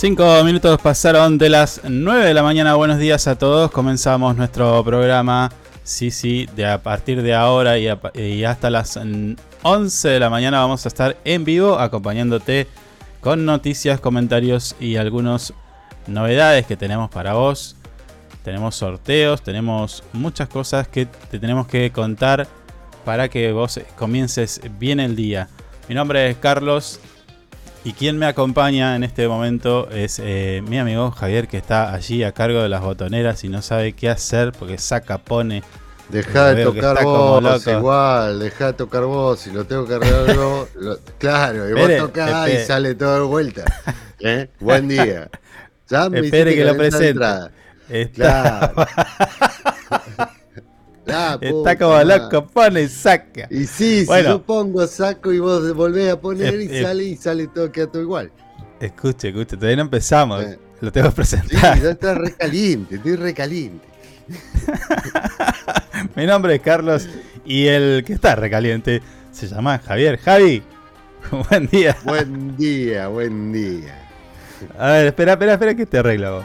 Cinco minutos pasaron de las 9 de la mañana. Buenos días a todos. Comenzamos nuestro programa. Sí, sí, de a partir de ahora y, hasta las 11 de la mañana vamos a estar en vivo acompañándote con noticias, comentarios y algunas novedades que tenemos para vos. Tenemos sorteos, tenemos muchas cosas que te tenemos que contar para que vos comiences bien el día. Mi nombre es Carlos y quien me acompaña en este momento es eh, mi amigo Javier, que está allí a cargo de las botoneras y no sabe qué hacer porque saca, pone. Deja de tocar vos, igual, deja de tocar vos, si lo tengo que arreglar yo, claro, y vos tocás y sale todo de vuelta. ¿Eh? Buen día. Ya me Espere que, lo presente. Está... Claro. Está como loco, pone y saca. Y sí, si yo pongo, saco y vos volvés a poner y sale y sale todo, queda todo igual. Escuche, escuche, todavía no empezamos. Eh. Lo tengo que presentar. Sí, ya está recaliente, estoy recaliente. Mi nombre es Carlos y el que está recaliente se llama Javier. Javi, buen día. Buen día, buen día. A ver, espera, espera, espera que te arreglo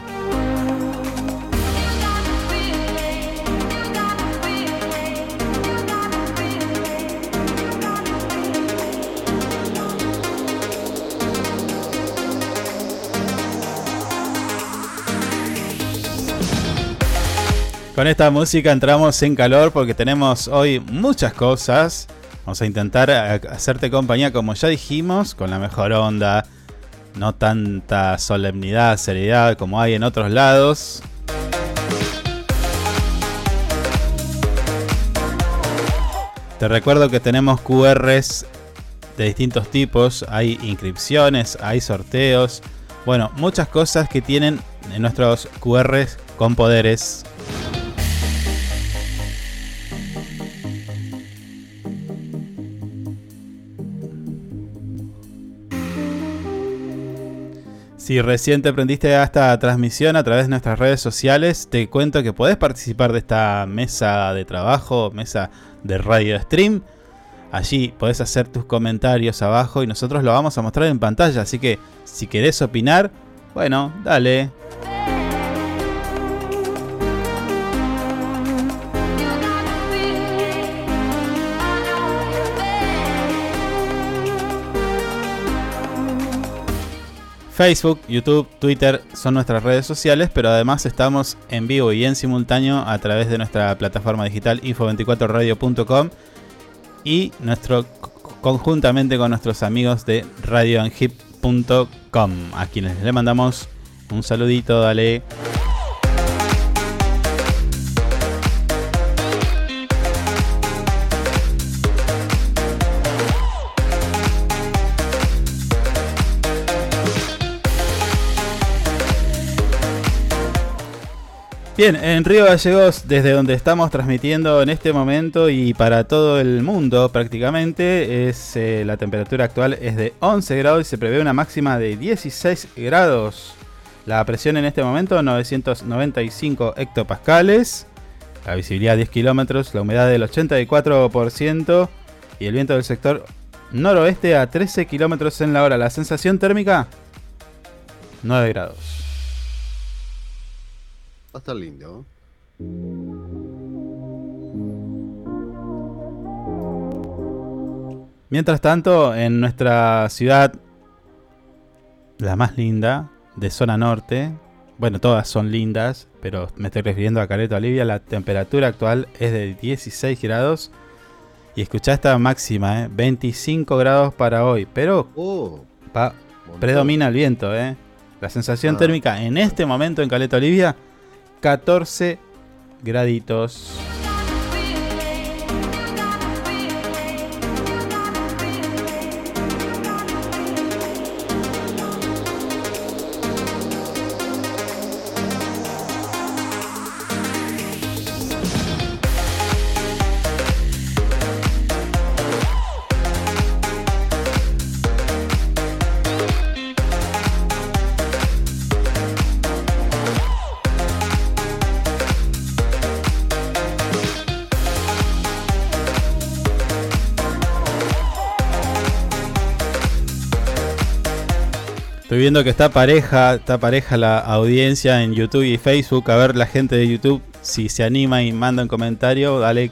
Con esta música entramos en calor porque tenemos hoy muchas cosas. Vamos a intentar hacerte compañía como ya dijimos, con la mejor onda, no tanta solemnidad, seriedad como hay en otros lados. Te recuerdo que tenemos QRs de distintos tipos, hay inscripciones, hay sorteos, bueno, muchas cosas que tienen en nuestros QRs con poderes Si recién te aprendiste a esta transmisión a través de nuestras redes sociales, te cuento que podés participar de esta mesa de trabajo, mesa de radio stream. Allí podés hacer tus comentarios abajo y nosotros lo vamos a mostrar en pantalla. Así que si querés opinar, bueno, dale. Facebook, YouTube, Twitter son nuestras redes sociales, pero además estamos en vivo y en simultáneo a través de nuestra plataforma digital info24radio.com y nuestro conjuntamente con nuestros amigos de radioanhip.com, a quienes le mandamos un saludito, dale. Bien, en Río Gallegos, desde donde estamos transmitiendo en este momento y para todo el mundo prácticamente, es eh, la temperatura actual es de 11 grados y se prevé una máxima de 16 grados. La presión en este momento 995 hectopascales, la visibilidad 10 kilómetros, la humedad del 84% y el viento del sector noroeste a 13 kilómetros en la hora. La sensación térmica 9 grados. Va a estar lindo. Mientras tanto, en nuestra ciudad, la más linda, de zona norte, bueno, todas son lindas, pero me estoy refiriendo a Caleta Olivia, la temperatura actual es de 16 grados. Y escucha esta máxima, ¿eh? 25 grados para hoy, pero oh, predomina el viento. ¿eh? La sensación ah. térmica en este momento en Caleta Olivia 14 graditos. Que está pareja, está pareja la audiencia en YouTube y Facebook. A ver la gente de YouTube si se anima y manda un comentario, dale.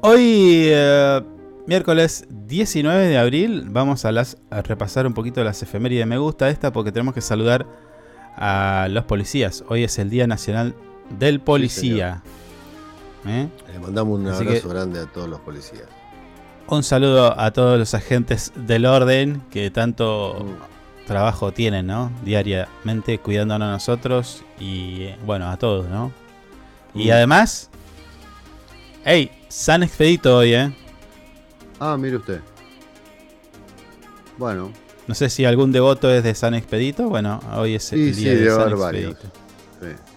Hoy, eh, miércoles 19 de abril, vamos a, a repasar un poquito las efemérides. Me gusta esta porque tenemos que saludar a los policías. Hoy es el Día Nacional del policía. ¿Eh? Le mandamos un abrazo grande a todos los policías. Un saludo a todos los agentes del orden que tanto mm. trabajo tienen, ¿no? Diariamente cuidándonos a nosotros y, bueno, a todos, ¿no? Y mm. además, hey, San Expedito hoy, ¿eh? Ah, mire usted. Bueno. No sé si algún devoto es de San Expedito. Bueno, hoy es el día de San Expedito. Sí.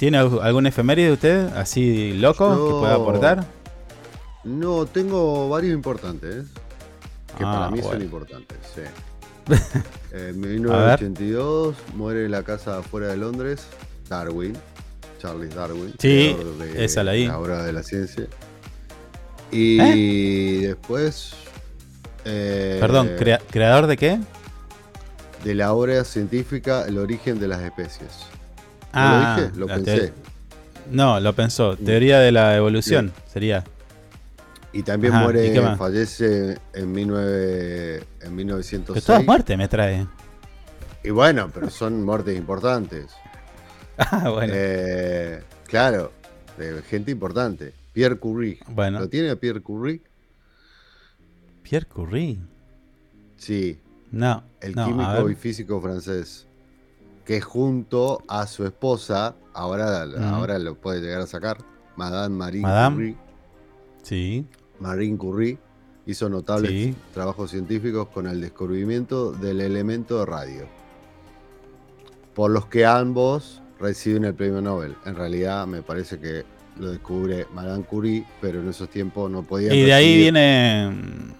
¿Tiene algún efeméride de usted así loco que pueda aportar? No, tengo varios importantes. Que para ah, mí son importantes, sí. en 1982 muere en la casa afuera de Londres Darwin, Charles Darwin. Sí, de, esa la La obra de la ciencia. Y ¿Eh? después. Eh, Perdón, ¿creador de qué? De la obra científica El origen de las especies. Ah, ¿Lo dije? Lo pensé. No, lo pensó. Mm. Teoría de la evolución sería. Y también muere, fallece en, 19, en 1906. Pero todas muertes me trae. Y bueno, pero son muertes importantes. ah, bueno. Eh, claro, de gente importante. Pierre Curie. Bueno. ¿Lo tiene a Pierre Curie? Pierre Curie. Sí. No. El químico y físico francés que junto a su esposa, ahora, ahora lo puede llegar a sacar, Madame Marie Curie. Sí. Marie Curie hizo notables trabajos científicos con el descubrimiento del elemento de radio, por los que ambos reciben el premio Nobel. En realidad me parece que lo descubre Madame Curie, pero en esos tiempos no podía. ¿Y de ahí viene,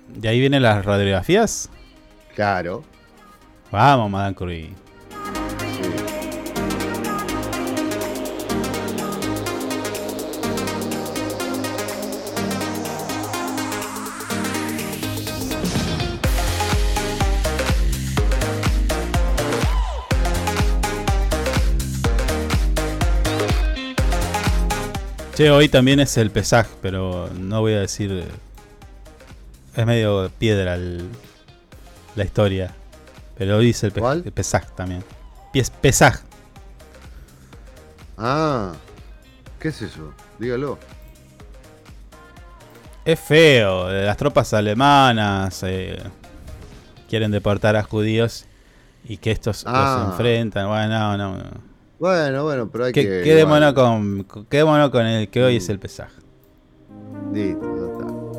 de ahí vienen las radiografías? Claro. Vamos, Madame Curie. Che, hoy también es el Pesaj, pero no voy a decir. Es medio piedra la historia. Pero hoy dice el, pe Pesaj también. Pesaj. Ah, ¿qué es eso? Dígalo. Es feo. Las tropas alemanas eh, quieren deportar a judíos y que estos los ah. enfrentan. Bueno, no, no. Bueno, bueno, pero hay que. Quedémonos con, quedémonos con el que hoy es el pesaje. Listo, ya está.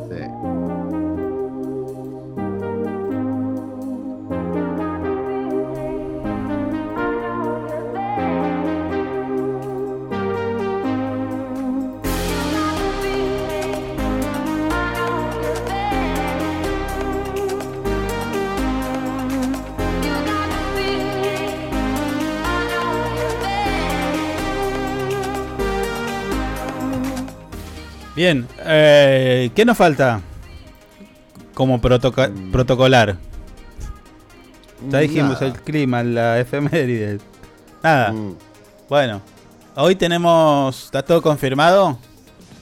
Bien, eh, ¿qué nos falta como mm. protocolar? Ya dijimos el clima, la efeméride. Nada. Mm. Bueno, hoy tenemos. ¿Está todo confirmado?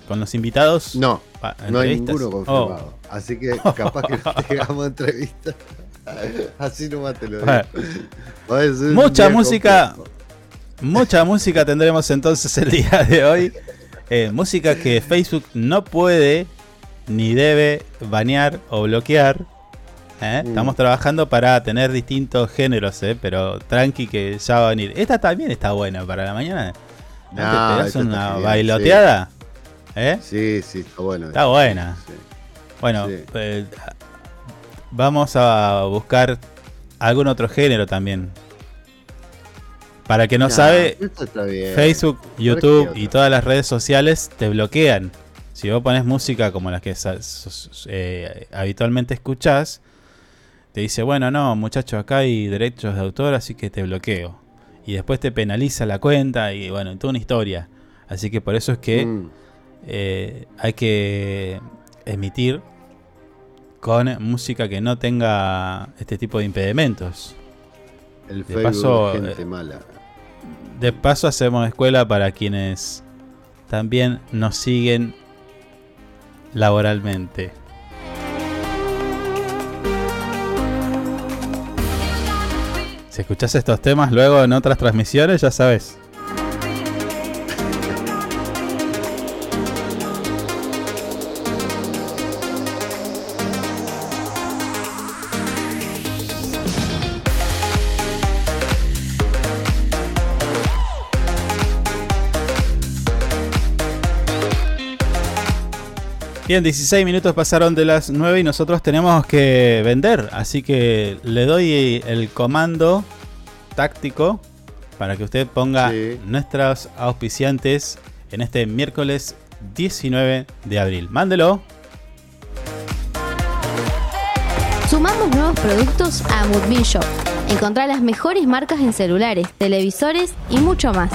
¿Con los invitados? No, no hay ninguno confirmado. Oh. Así que capaz que no tengamos entrevistas. Así nomás te lo digo. Mucha música. Mucha música tendremos entonces el día de hoy. Eh, música que Facebook no puede ni debe banear o bloquear. ¿eh? Mm. Estamos trabajando para tener distintos géneros, ¿eh? pero tranqui que ya va a venir. Esta también está buena para la mañana. ¿No, te una bailoteada? Sí. sí, está buena. Está buena. Bueno, vamos a buscar algún otro género también. Para que no sabe, Facebook, YouTube y todas las redes sociales te bloquean. Si vos pones música como las que eh, habitualmente escuchás, te dice, bueno, no, muchacho, acá hay derechos de autor, así que te bloqueo. Y después te penaliza la cuenta y bueno, toda una historia. Así que por eso es que mm. eh, hay que emitir con música que no tenga este tipo de impedimentos. El de paso, gente eh, mala de paso hacemos escuela para quienes también nos siguen laboralmente. Si escuchas estos temas luego en otras transmisiones, ya sabes. Bien, 16 minutos pasaron de las 9 y nosotros tenemos que vender. Así que le doy el comando táctico para que usted ponga nuestros auspiciantes en este miércoles 19 de abril. Mándelo. Sumamos nuevos productos a Moodmin Shop. Encontrá las mejores marcas en celulares, televisores y mucho más.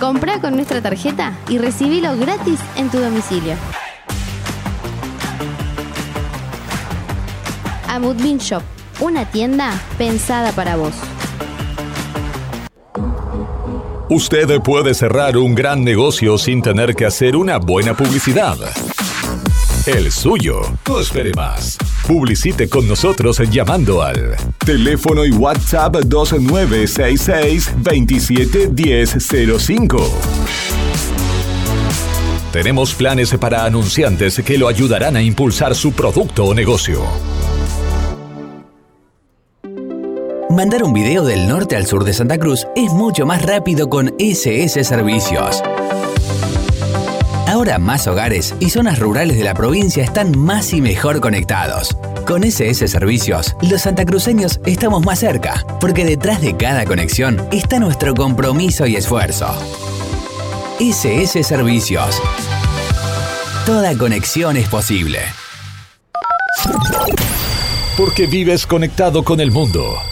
Compra con nuestra tarjeta y recibilo gratis en tu domicilio. Amudbin Shop, una tienda pensada para vos. Usted puede cerrar un gran negocio sin tener que hacer una buena publicidad. El suyo. No espere más. Publicite con nosotros llamando al teléfono y WhatsApp 2966 271005. Tenemos planes para anunciantes que lo ayudarán a impulsar su producto o negocio. Mandar un video del norte al sur de Santa Cruz es mucho más rápido con SS Servicios. Ahora más hogares y zonas rurales de la provincia están más y mejor conectados. Con SS Servicios, los santacruceños estamos más cerca, porque detrás de cada conexión está nuestro compromiso y esfuerzo. SS Servicios. Toda conexión es posible. Porque vives conectado con el mundo.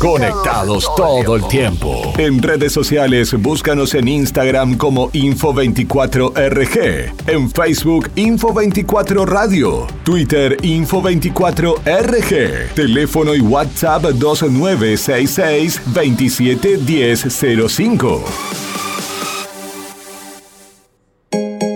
Conectados todo el tiempo. En redes sociales, búscanos en Instagram como Info24RG, en Facebook Info24 Radio, Twitter Info24RG, teléfono y WhatsApp 2966 271005.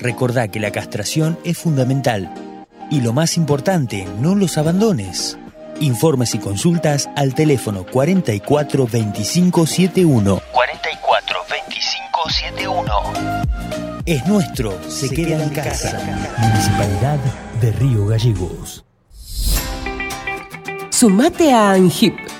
Recordá que la castración es fundamental. Y lo más importante, no los abandones. Informes y consultas al teléfono 44 25 71. 44 25 71. Es nuestro, se, queda, en casa. Municipalidad de Río Gallegos. Sumate a ANGIP.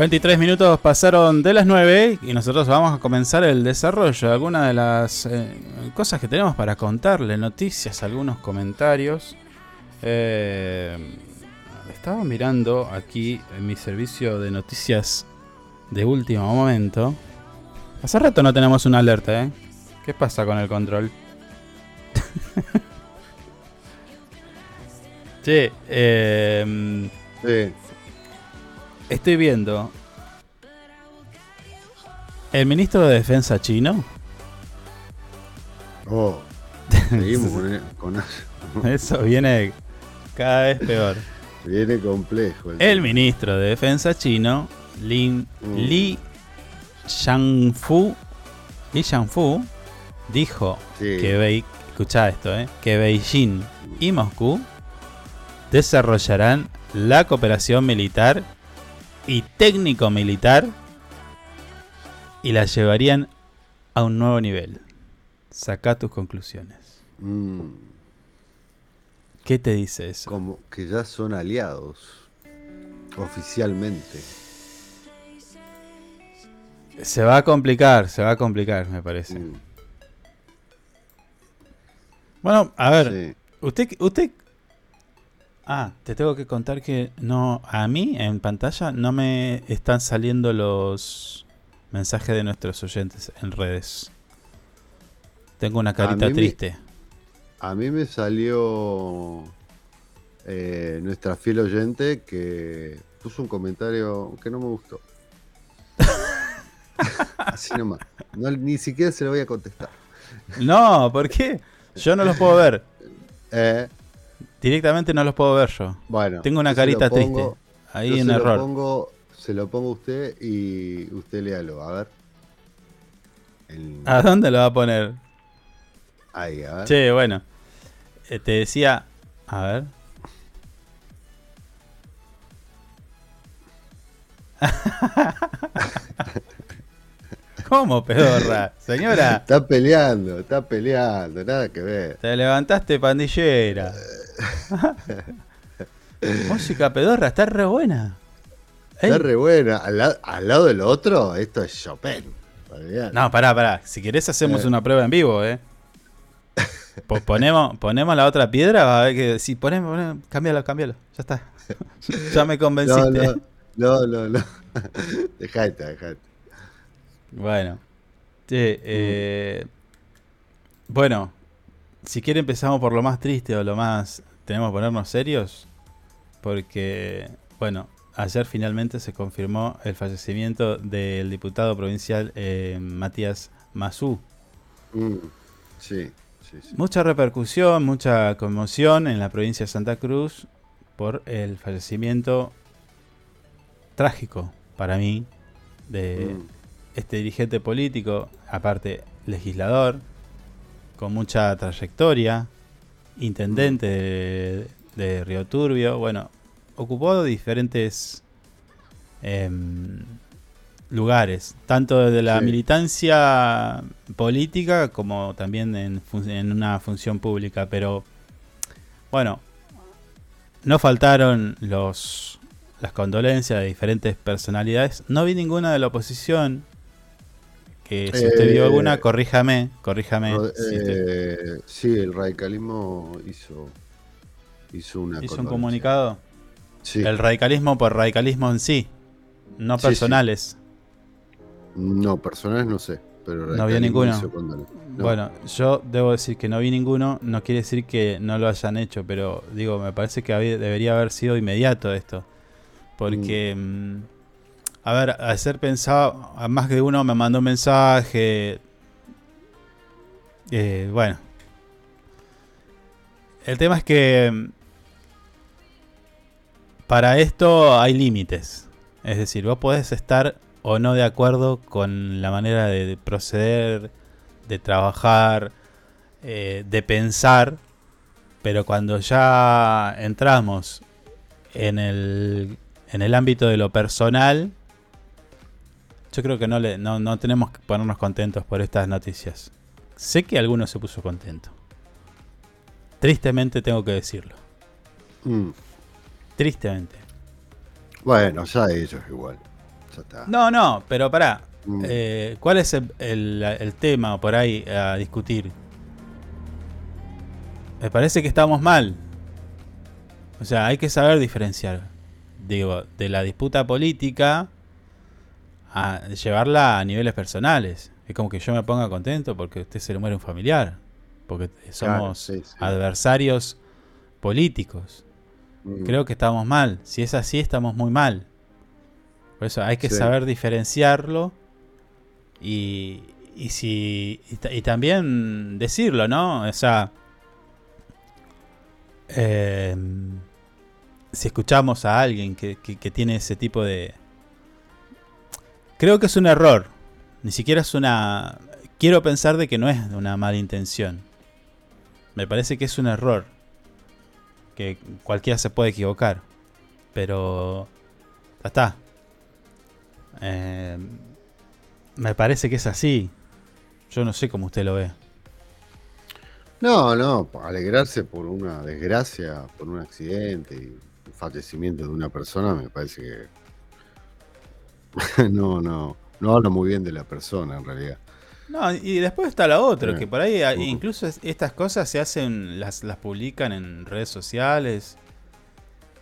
23 minutos pasaron de las 9 y nosotros vamos a comenzar el desarrollo de algunas de las eh, cosas que tenemos para contarle, noticias, algunos comentarios. Eh, estaba mirando aquí en mi servicio de noticias de último momento. Hace rato no tenemos una alerta, ¿eh? ¿Qué pasa con el control? che, eh, Sí. Estoy viendo. El ministro de Defensa chino. Oh. Seguimos con, con- Eso viene cada vez peor. Viene complejo. El ministro de Defensa chino, Lin, Mm. Li Shangfu, Li Shangfu, dijo Sí. que, escuchá esto, eh, que Beijing y Moscú desarrollarán la cooperación militar y técnico-militar y la llevarían a un nuevo nivel. Saca tus conclusiones. Mm, ¿Qué te dice eso? como que ya son aliados. Oficialmente. Se va a complicar, se va a complicar, me parece. Mm, Bueno, a ver, sí. usted, usted, ah, te tengo que contar que no, a mí en pantalla no me están saliendo los mensajes de nuestros oyentes en redes. Tengo una carita me- triste. A mí me salió eh, nuestra fiel oyente que puso un comentario que no me gustó. Así nomás. No, ni siquiera se lo voy a contestar. No, ¿por qué? Yo no los puedo ver. Eh, Directamente no los puedo ver yo. bueno. Tengo una carita pongo- triste. Ahí yo un se error. Lo pongo, se lo pongo a usted y usted léalo. A ver. El- ¿A dónde lo va a poner? ahí, a ver. Che, bueno. Eh, te decía. A ver. ¿Cómo, pedorra? Señora, Está peleando, está peleando, nada que ver. te levantaste pandillera. Música pedorra, está re buena. Está re buena. Al, la- al lado del otro, esto es Chopin. Olvidate. No, pará, pará. Si querés hacemos Eh. una prueba en vivo, eh. Po- ponemos, ponemos la otra piedra, a ver que. Si ponemos, ponemos, cámbialo, cámbialo. Ya está. ya me no, convenciste. no, no, no, no. Dejate, dejate. Bueno. Che, eh, bueno, si quiere empezamos por lo más triste o lo más... Tenemos que ponernos serios. Porque, bueno, ayer finalmente se confirmó el fallecimiento del diputado provincial eh, Matías Mazú. Mm, sí, sí, sí. Mucha repercusión, mucha conmoción en la provincia de Santa Cruz por el fallecimiento trágico para mí de Mm, este dirigente político, aparte legislador, con mucha trayectoria, intendente de, de Río Turbio, bueno, ocupó diferentes em, lugares, tanto de la Sí. militancia política como también en, en una función pública, pero bueno, no faltaron los las condolencias de diferentes personalidades. No vi ninguna de la oposición. Que si usted vio Eh, alguna, corríjame, corríjame. Si usted eh, sí, el radicalismo hizo, hizo una hizo un comunicado. Sí, El radicalismo por radicalismo en sí, no Sí, sí. personales. no, personales no sé, pero No radicalismo ninguno. No. Bueno, yo debo decir que no vi ninguno, no quiere decir que no lo hayan hecho, pero digo, me parece que había- debería haber sido inmediato esto. Porque, mm, a ver, a ser pensado, más de uno me mandó un mensaje. eh, bueno. El tema es que mm, para esto hay límites. Es decir, vos podés estar o no de acuerdo con la manera de proceder, de trabajar, eh, de pensar, pero cuando ya entramos en el, en el ámbito de lo personal, yo creo que no, le, no, no tenemos que ponernos contentos por estas noticias. Sé que alguno se puso contento. Tristemente tengo que decirlo. Mm, Tristemente. Bueno, ya ellos igual. No, no, pero pará. Mm. Eh, ¿Cuál es el, el- el tema por ahí a discutir? Me parece que estamos mal. O sea, hay que saber diferenciar. Digo, de la disputa política a llevarla a niveles personales. Es como que yo me ponga contento porque usted se le muere un familiar. Porque Claro, somos sí, sí. adversarios políticos. Mm. Creo que estamos mal. Si es así, estamos muy mal. Por eso hay que Sí. saber diferenciarlo y, y si y, ta- y también decirlo, ¿no? O sea, eh, si escuchamos a alguien que, que- que tiene ese tipo de... Creo que es un error. Ni siquiera es una... Quiero pensar de que no es una mala intención. Me parece que es un error. Que cualquiera se puede equivocar. Pero... Ya está. Eh, me parece que es así. Yo no sé cómo usted lo ve. No, no, alegrarse por una desgracia, por un accidente y fallecimiento de una persona, me parece que. no, no. No habla muy bien de la persona, en realidad. No, y después está la otra, que por ahí ah, incluso es- estas cosas se hacen, las, las publican en redes sociales.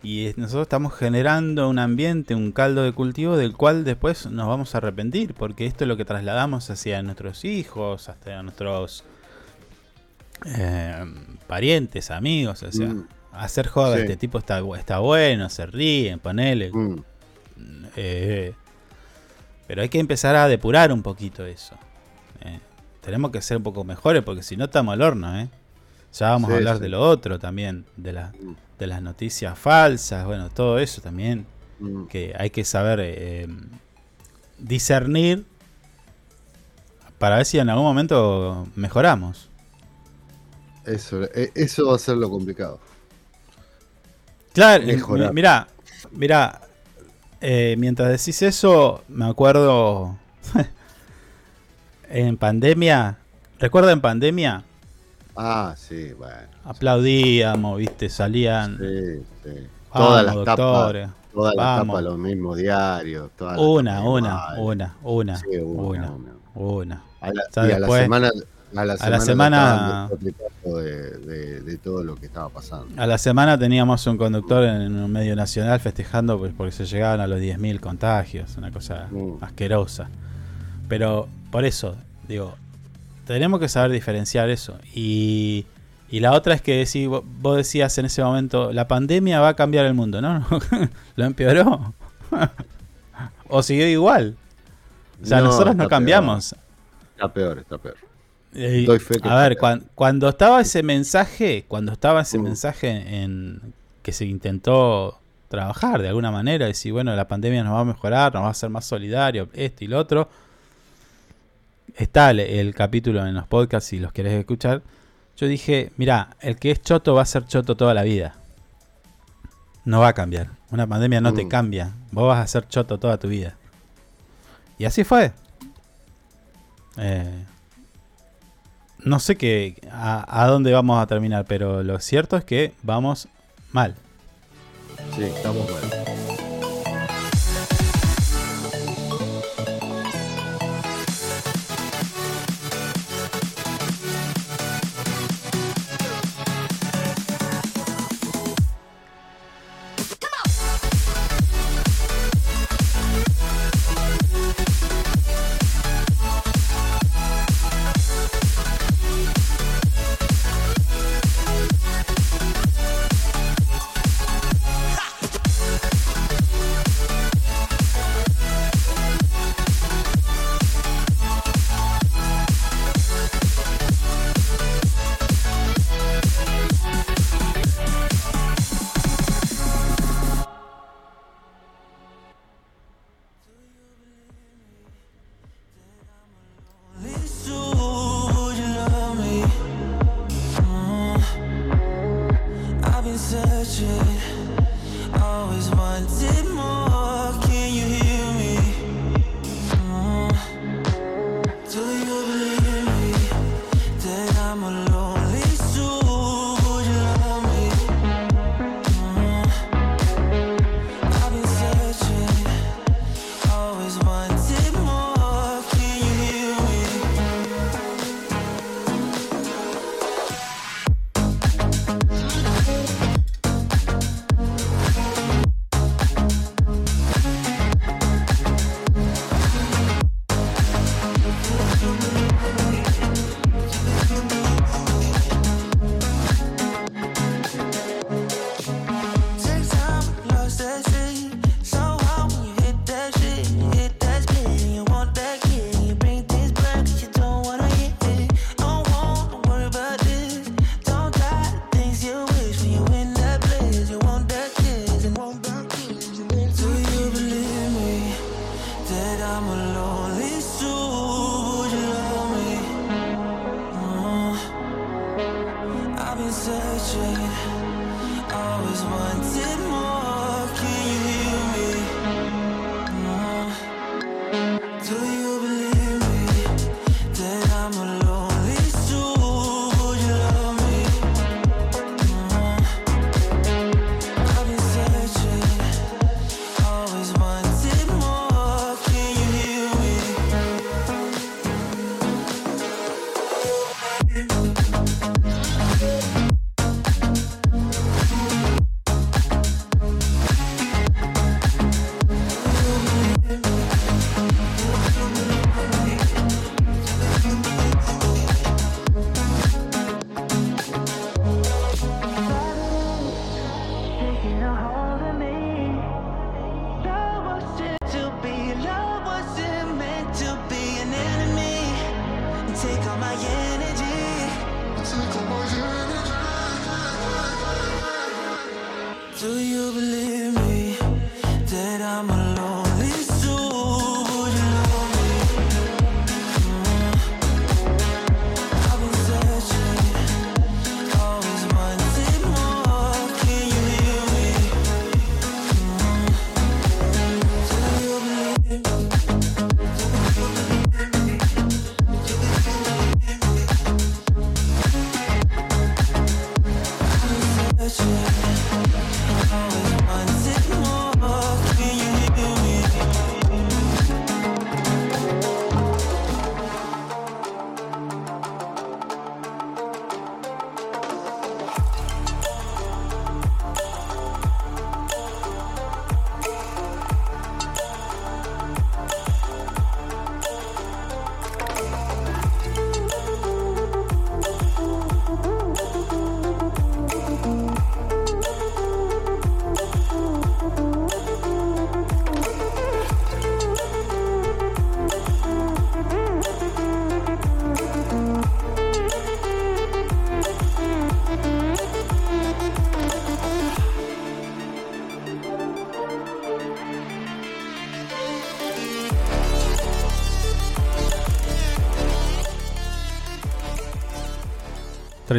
Y nosotros estamos generando un ambiente, un caldo de cultivo del cual después nos vamos a arrepentir, porque esto es lo que trasladamos hacia nuestros hijos, hasta nuestros eh, parientes, amigos, o sea, Mm. hacer joda, Sí. este tipo está, está bueno, se ríen, ponele. Mm, Eh, pero hay que empezar a depurar un poquito eso. Eh, tenemos que ser un poco mejores porque si no estamos al horno, ¿eh? Ya vamos a hablar sí. de lo otro también, de, la- de las noticias falsas, bueno, todo eso también, mm. que hay que saber eh, discernir para ver si en algún momento mejoramos. Eso, eh, eso va a ser lo complicado. Claro, Mejorar. mirá, mirá, eh, mientras decís eso, me acuerdo en pandemia, ¿recuerda en pandemia? Ah, sí, bueno. Aplaudíamos, viste, salían, Sí, sí. Todas las tapas, doctores, todas las tapas, los mismos diarios. todas las una, una, una, una, Sí, una, una, una. una. A la, y a la semana, a la a semana, la de, de- de todo lo que estaba pasando. A la semana teníamos un conductor en un medio nacional festejando pues, porque se llegaban a los 10.000 contagios, una cosa Mm. asquerosa. Pero por eso, digo, tenemos que saber diferenciar eso. Y, y la otra es que si vos decías en ese momento, la pandemia va a cambiar el mundo, ¿no? ¿Lo empeoró? ¿O siguió igual? O sea, No, nosotros no cambiamos. Está peor, está peor. Eh, Doy fe que a ver, cuando estaba ese mensaje, cuando estaba ese Mm. mensaje en que se intentó trabajar de alguna manera, decir, bueno, la pandemia nos va a mejorar, nos va a hacer más solidario, esto y lo otro. Está el, el capítulo en los podcasts si los querés escuchar. Yo dije, mira, el que es choto va a ser choto toda la vida. No va a cambiar. Una pandemia no te Mm. cambia. Vos vas a ser choto toda tu vida. Y así fue. Eh, no sé qué, a, a dónde vamos a terminar, pero lo cierto es que vamos mal. Sí, estamos mal.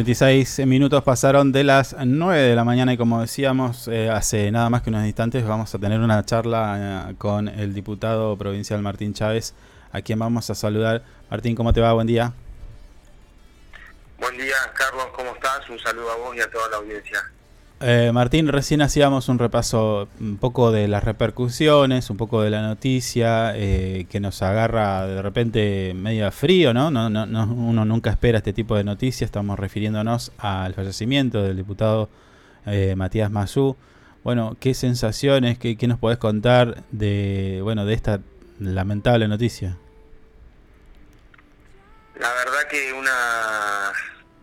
36 minutos pasaron de las 9 de la mañana y como decíamos eh, hace nada más que unos instantes vamos a tener una charla eh, con el diputado provincial Martín Chávez, a quien vamos a saludar. Martín, ¿cómo te va? Buen día. Eh, Martín, recién hacíamos un repaso un poco de las repercusiones, un poco de la noticia eh, que nos agarra de repente medio frío, ¿no? No, no, Uno nunca espera este tipo de noticias. Estamos refiriéndonos al fallecimiento del diputado eh, Matías Mazú. Bueno, ¿qué sensaciones, qué, qué, nos podés contar de, bueno, de esta lamentable noticia? La verdad que una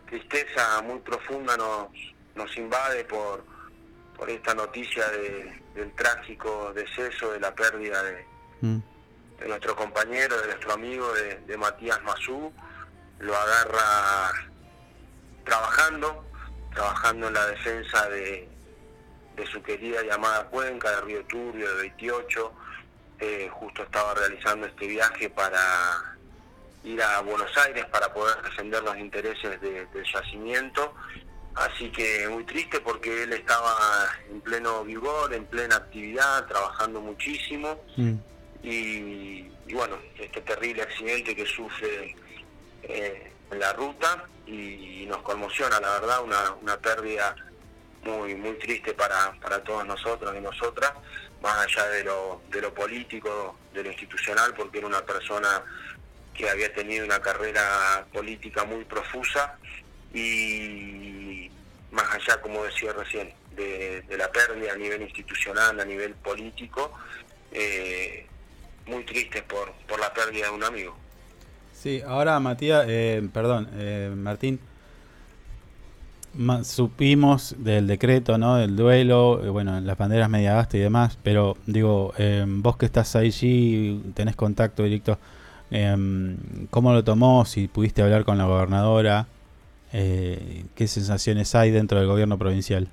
tristeza muy profunda nos nos invade por, por esta noticia del trágico deceso, de la pérdida de, mm. de nuestro compañero, de nuestro amigo, de, Matías Mazú. Lo agarra trabajando, trabajando en la defensa de, de su querida llamada Cuenca, de Río Turbio, de 28. Eh, justo estaba realizando este viaje para ir a Buenos Aires para poder defender los intereses del yacimiento Así que muy triste porque él estaba en pleno vigor, en plena actividad, trabajando muchísimo. Mm. Y, bueno, este terrible accidente que sufre eh, en la ruta y, nos conmociona, la verdad, una, una pérdida muy muy triste para, para todos nosotros y nosotras, más allá de lo, de lo político, de lo institucional, porque era una persona que había tenido una carrera política muy profusa y más allá, como decía recién, de, la pérdida a nivel institucional, a nivel político, eh, muy tristes por, por la pérdida de un amigo. Sí, ahora Matías, eh, perdón, eh, Martín, supimos del decreto, ¿no? Del duelo, bueno, las banderas media gasta y demás, pero digo, vos que estás allí, tenés contacto directo, ¿cómo lo tomó? Si pudiste hablar con la gobernadora, eh, ¿qué sensaciones hay dentro del gobierno provincial?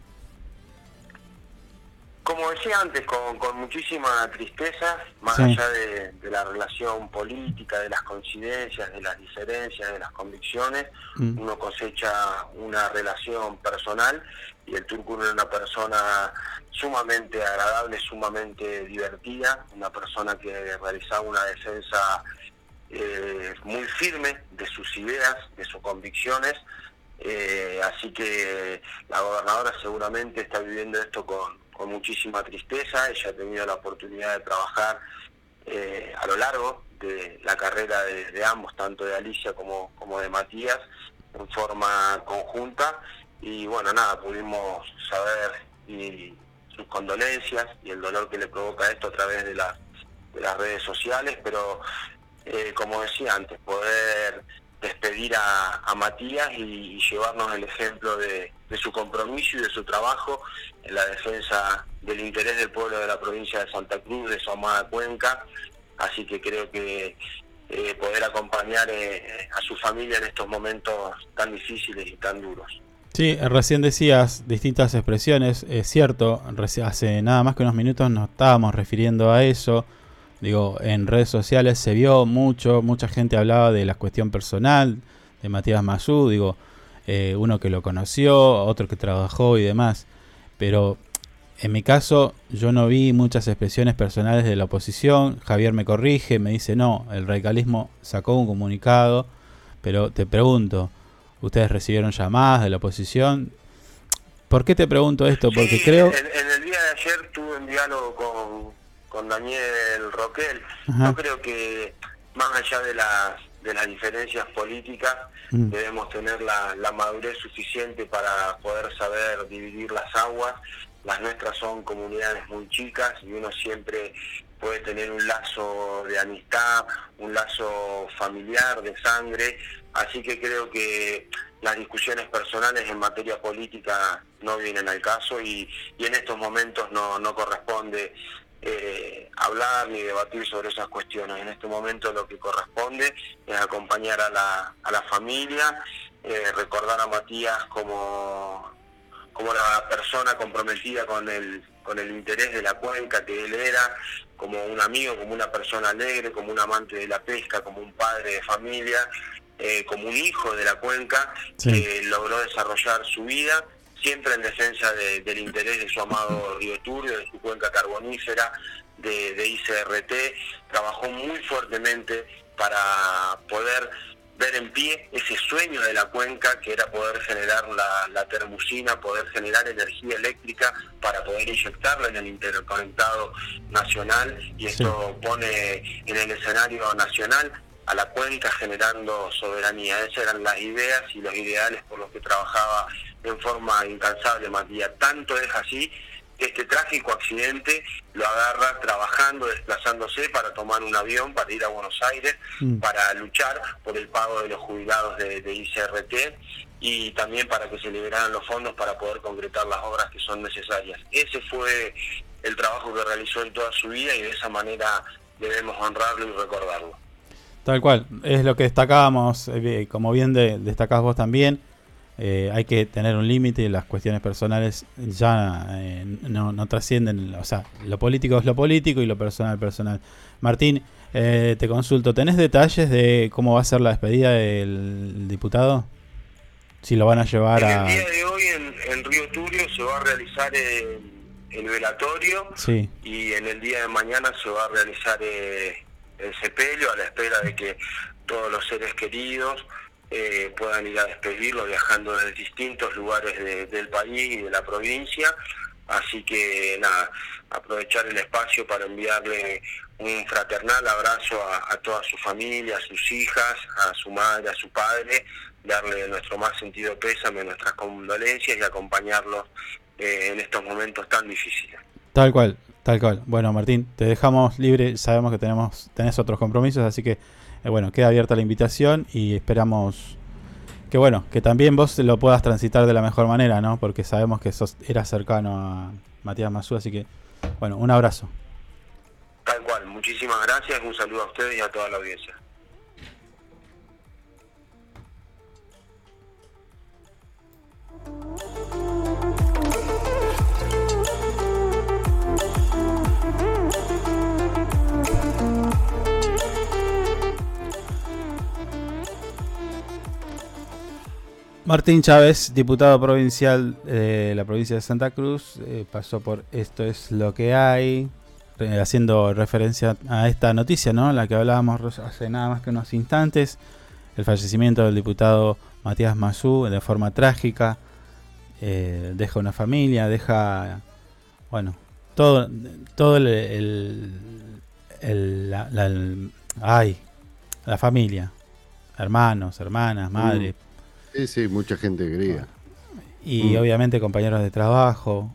Como decía antes, con, con muchísima tristeza, más allá de, la relación política, de las coincidencias, de las diferencias, de las convicciones, mm. uno cosecha una relación personal y el turco era una persona sumamente agradable, sumamente divertida, una persona que realizaba una defensa eh, muy firme de sus ideas, de sus convicciones, eh, así que la gobernadora seguramente está viviendo esto con, muchísima tristeza. Ella ha tenido la oportunidad de trabajar eh, a lo largo de la carrera de, ambos, tanto de Alicia como, como de Matías, en forma conjunta. Y bueno, nada, pudimos saber y sus condolencias y el dolor que le provoca esto a través de, las de las redes sociales, pero eh, como decía antes, poder despedir a, Matías y, llevarnos el ejemplo de, su compromiso y de su trabajo en la defensa del interés del pueblo de la provincia de Santa Cruz, de su amada cuenca. Así que creo que eh, poder acompañar eh, a su familia en estos momentos tan difíciles y tan duros. Sí, recién decías distintas expresiones, es cierto, hace nada más que unos minutos nos estábamos refiriendo a eso Digo, en redes sociales se vio mucho, mucha gente hablaba de la cuestión personal de Matías Mazú, digo, eh, uno que lo conoció, otro que trabajó y demás. Pero en mi caso, yo no vi muchas expresiones personales de la oposición. Javier me corrige, me dice, no, el radicalismo sacó un comunicado. Pero te pregunto, ¿ustedes recibieron llamadas de la oposición? ¿Por qué te pregunto esto? Porque creo... En, en, el día de ayer tuve un diálogo con, con Daniel Roquel. Yo creo que más allá de las, de las diferencias políticas, mm. debemos tener la, madurez suficiente para poder saber dividir las aguas. Las nuestras son comunidades muy chicas y uno siempre puede tener un lazo de amistad, un lazo familiar, de sangre, así que creo que las discusiones personales en materia política no vienen al caso y, y en estos momentos no, no corresponde eh, hablar ni debatir sobre esas cuestiones. En este momento lo que corresponde es acompañar a la, a la familia, eh, recordar a Matías como, como la persona comprometida con el, con el interés de la cuenca que él era, como un amigo, como una persona alegre, como un amante de la pesca, como un padre de familia, eh, como un hijo de la cuenca que logró desarrollar su vida siempre en defensa del interés de su amado Río Turio, de su cuenca carbonífera, de, ICRT, trabajó muy fuertemente para poder ver en pie ese sueño de la cuenca que era poder generar la, la, termusina, poder generar energía eléctrica para poder inyectarla en el interconectado nacional. Y esto pone en el escenario nacional a la cuenca generando soberanía. Esas eran las ideas y los ideales por los que trabajaba en forma incansable Matías. Tanto es así que este trágico accidente lo agarra trabajando, desplazándose para tomar un avión, para ir a Buenos Aires, mm. para luchar por el pago de los jubilados de, de ICRT y también para que se liberaran los fondos para poder concretar las obras que son necesarias. Ese fue el trabajo que realizó en toda su vida y de esa manera debemos honrarlo y recordarlo. Tal cual, es lo que destacábamos, eh, como bien de, destacás vos también, eh, hay que tener un límite, las cuestiones personales ya eh, no, trascienden, o sea, lo político es lo político y lo personal personal. Martín, te consulto, ¿tenés detalles de cómo va a ser la despedida del diputado? Si lo van a llevar a... El día de hoy en, Río Turio se va a realizar el, velatorio y en el día de mañana se va a realizar el sepelio a la espera de que todos los seres queridos eh, puedan ir a despedirlo viajando de distintos lugares del país y de la provincia. Así que nada, aprovechar el espacio para enviarle un fraternal abrazo a, toda su familia, a sus hijas, a su madre, a su padre, darle nuestro más sentido pésame, nuestras condolencias y acompañarlos eh, en estos momentos tan difíciles. Tal cual, Tal cual. Bueno, Martín, te dejamos libre. Sabemos que tenemos tenés otros compromisos, así que eh, bueno, queda abierta la invitación y esperamos que bueno, que también vos lo puedas transitar de la mejor manera, ¿no? Porque sabemos que sos, eras cercano a Matías Mazú, así que bueno, un abrazo. Tal cual, muchísimas gracias, un saludo a ustedes y a toda la audiencia. Martín Chávez, diputado provincial de la provincia de Santa Cruz, eh, pasó por Esto es lo que hay, haciendo referencia a esta noticia, ¿no? La que hablábamos hace nada más que unos instantes, el fallecimiento del diputado Matías Mazú de forma trágica, eh, deja una familia, deja, bueno, todo, todo el, la, ay, la familia, hermanos, hermanas, madre. Sí, sí, mucha gente quería. Y mm. obviamente compañeros de trabajo.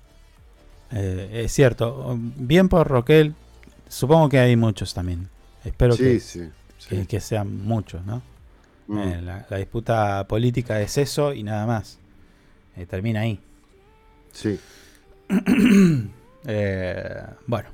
Eh, es cierto, bien por Roquel, supongo que hay muchos también. Espero que, que, sean muchos, ¿no? Mm. Eh, la, disputa política es eso y nada más. Eh, termina ahí. Sí. bueno.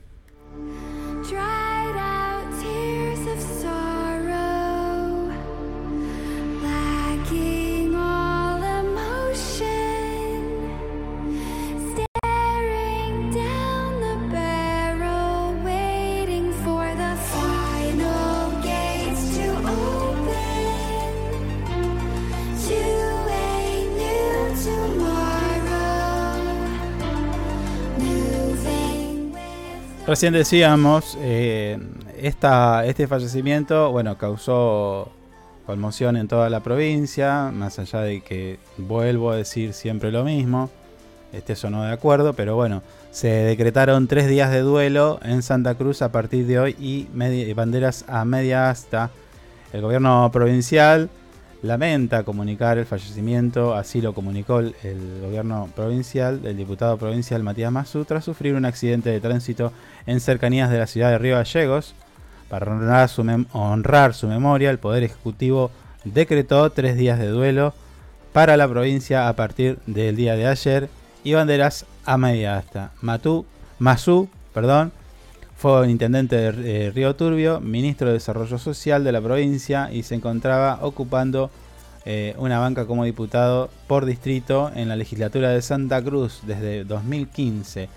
Recién decíamos, eh, este fallecimiento, bueno, causó conmoción en toda la provincia, más allá de que vuelvo a decir siempre lo mismo, este eso no de acuerdo, pero bueno, se decretaron tres días de duelo en Santa Cruz a partir de hoy y banderas a media asta. El gobierno provincial lamenta comunicar el fallecimiento, así lo comunicó el, gobierno provincial, el diputado provincial Matías Mazú, tras sufrir un accidente de tránsito en cercanías de la ciudad de Río Gallegos. Para honrar su, su memoria, el Poder Ejecutivo decretó tres días de duelo para la provincia a partir del día de ayer y banderas a media asta. Matú, Mazú perdón, fue intendente de eh, Río Turbio, ministro de Desarrollo Social de la provincia y se encontraba ocupando eh, una banca como diputado por distrito en la legislatura de Santa Cruz desde 2015.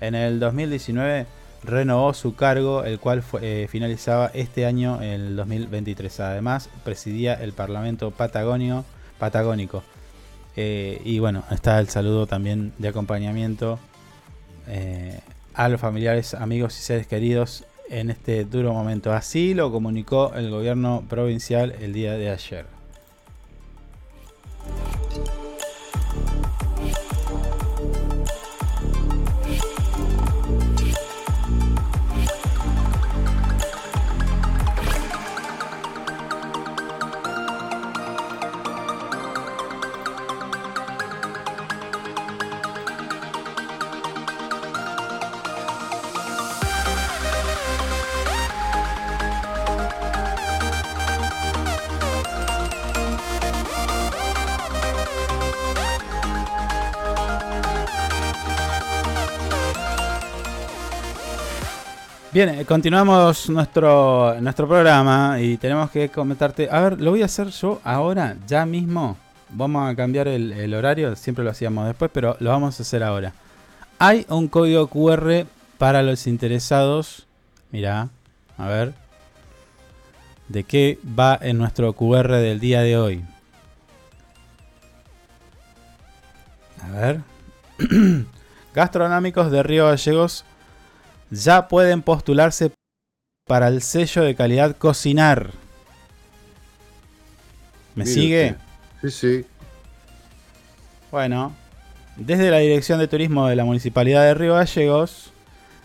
En el 2019 renovó su cargo, el cual eh, finalizaba este año, el 2023. Además, presidía el Parlamento Patagónico. y bueno, está el saludo también de acompañamiento a los familiares, amigos y seres queridos en este duro momento. Así lo comunicó el gobierno provincial el día de ayer. Bien, eh, continuamos nuestro, nuestro programa y tenemos que comentarte. A ver, lo voy a hacer yo ahora, ya mismo. Vamos a cambiar el, horario, siempre lo hacíamos después, pero lo vamos a hacer ahora. Hay un código QR para los interesados. Mira, a ver. ¿De qué va en nuestro QR del día de hoy? A ver. Gastronómicos de Río Gallegos ya pueden postularse para el sello de calidad cocinar. ¿Me sigue? Sí, sí. Bueno, desde la Dirección de Turismo de la Municipalidad de Río Gallegos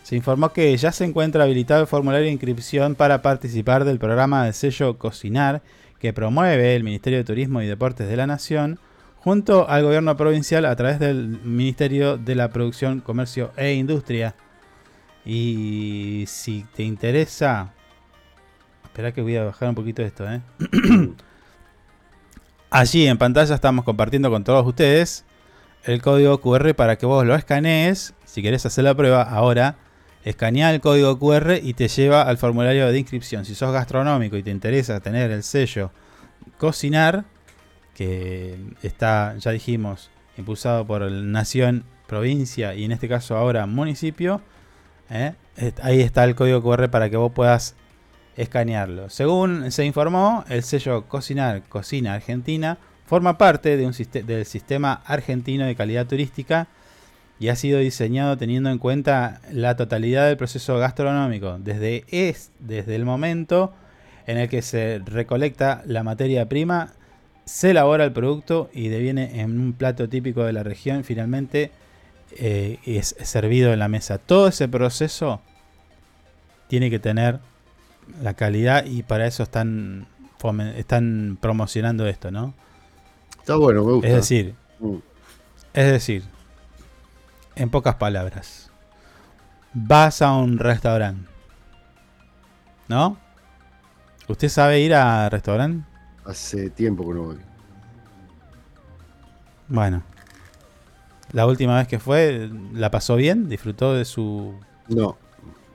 se informó que ya se encuentra habilitado el formulario de inscripción para participar del programa de sello Cocinar que promueve el Ministerio de Turismo y Deportes de la Nación junto al gobierno provincial a través del Ministerio de la Producción, Comercio e Industria. Y si te interesa, espera que voy a bajar un poquito esto, ¿eh? Allí en pantalla estamos compartiendo con todos ustedes el código QR para que vos lo escanees. Si querés hacer la prueba ahora, escanea el código QR y te lleva al formulario de inscripción. Si sos gastronómico y te interesa tener el sello cocinar, que está, ya dijimos, impulsado por Nación, provincia y en este caso ahora municipio, ¿eh? Ahí está el código QR para que vos puedas escanearlo. Según se informó, el sello Cocinar Cocina Argentina Forma parte de un del sistema argentino de calidad turística y ha sido diseñado teniendo en cuenta la totalidad del proceso gastronómico, desde, es, desde el momento en el que se recolecta la materia prima, se elabora el producto y deviene en un plato típico de la región, finalmente eh, es servido en la mesa. Todo ese proceso tiene que tener la calidad y para eso están, están promocionando esto, ¿no? Está bueno, me gusta. Es decir, mm. es decir, en pocas palabras, vas a un restaurante, ¿no? ¿Usted sabe ir a restaurante? Hace tiempo que no voy. Bueno, la última vez que fue, ¿la pasó bien? ¿Disfrutó de su...? No,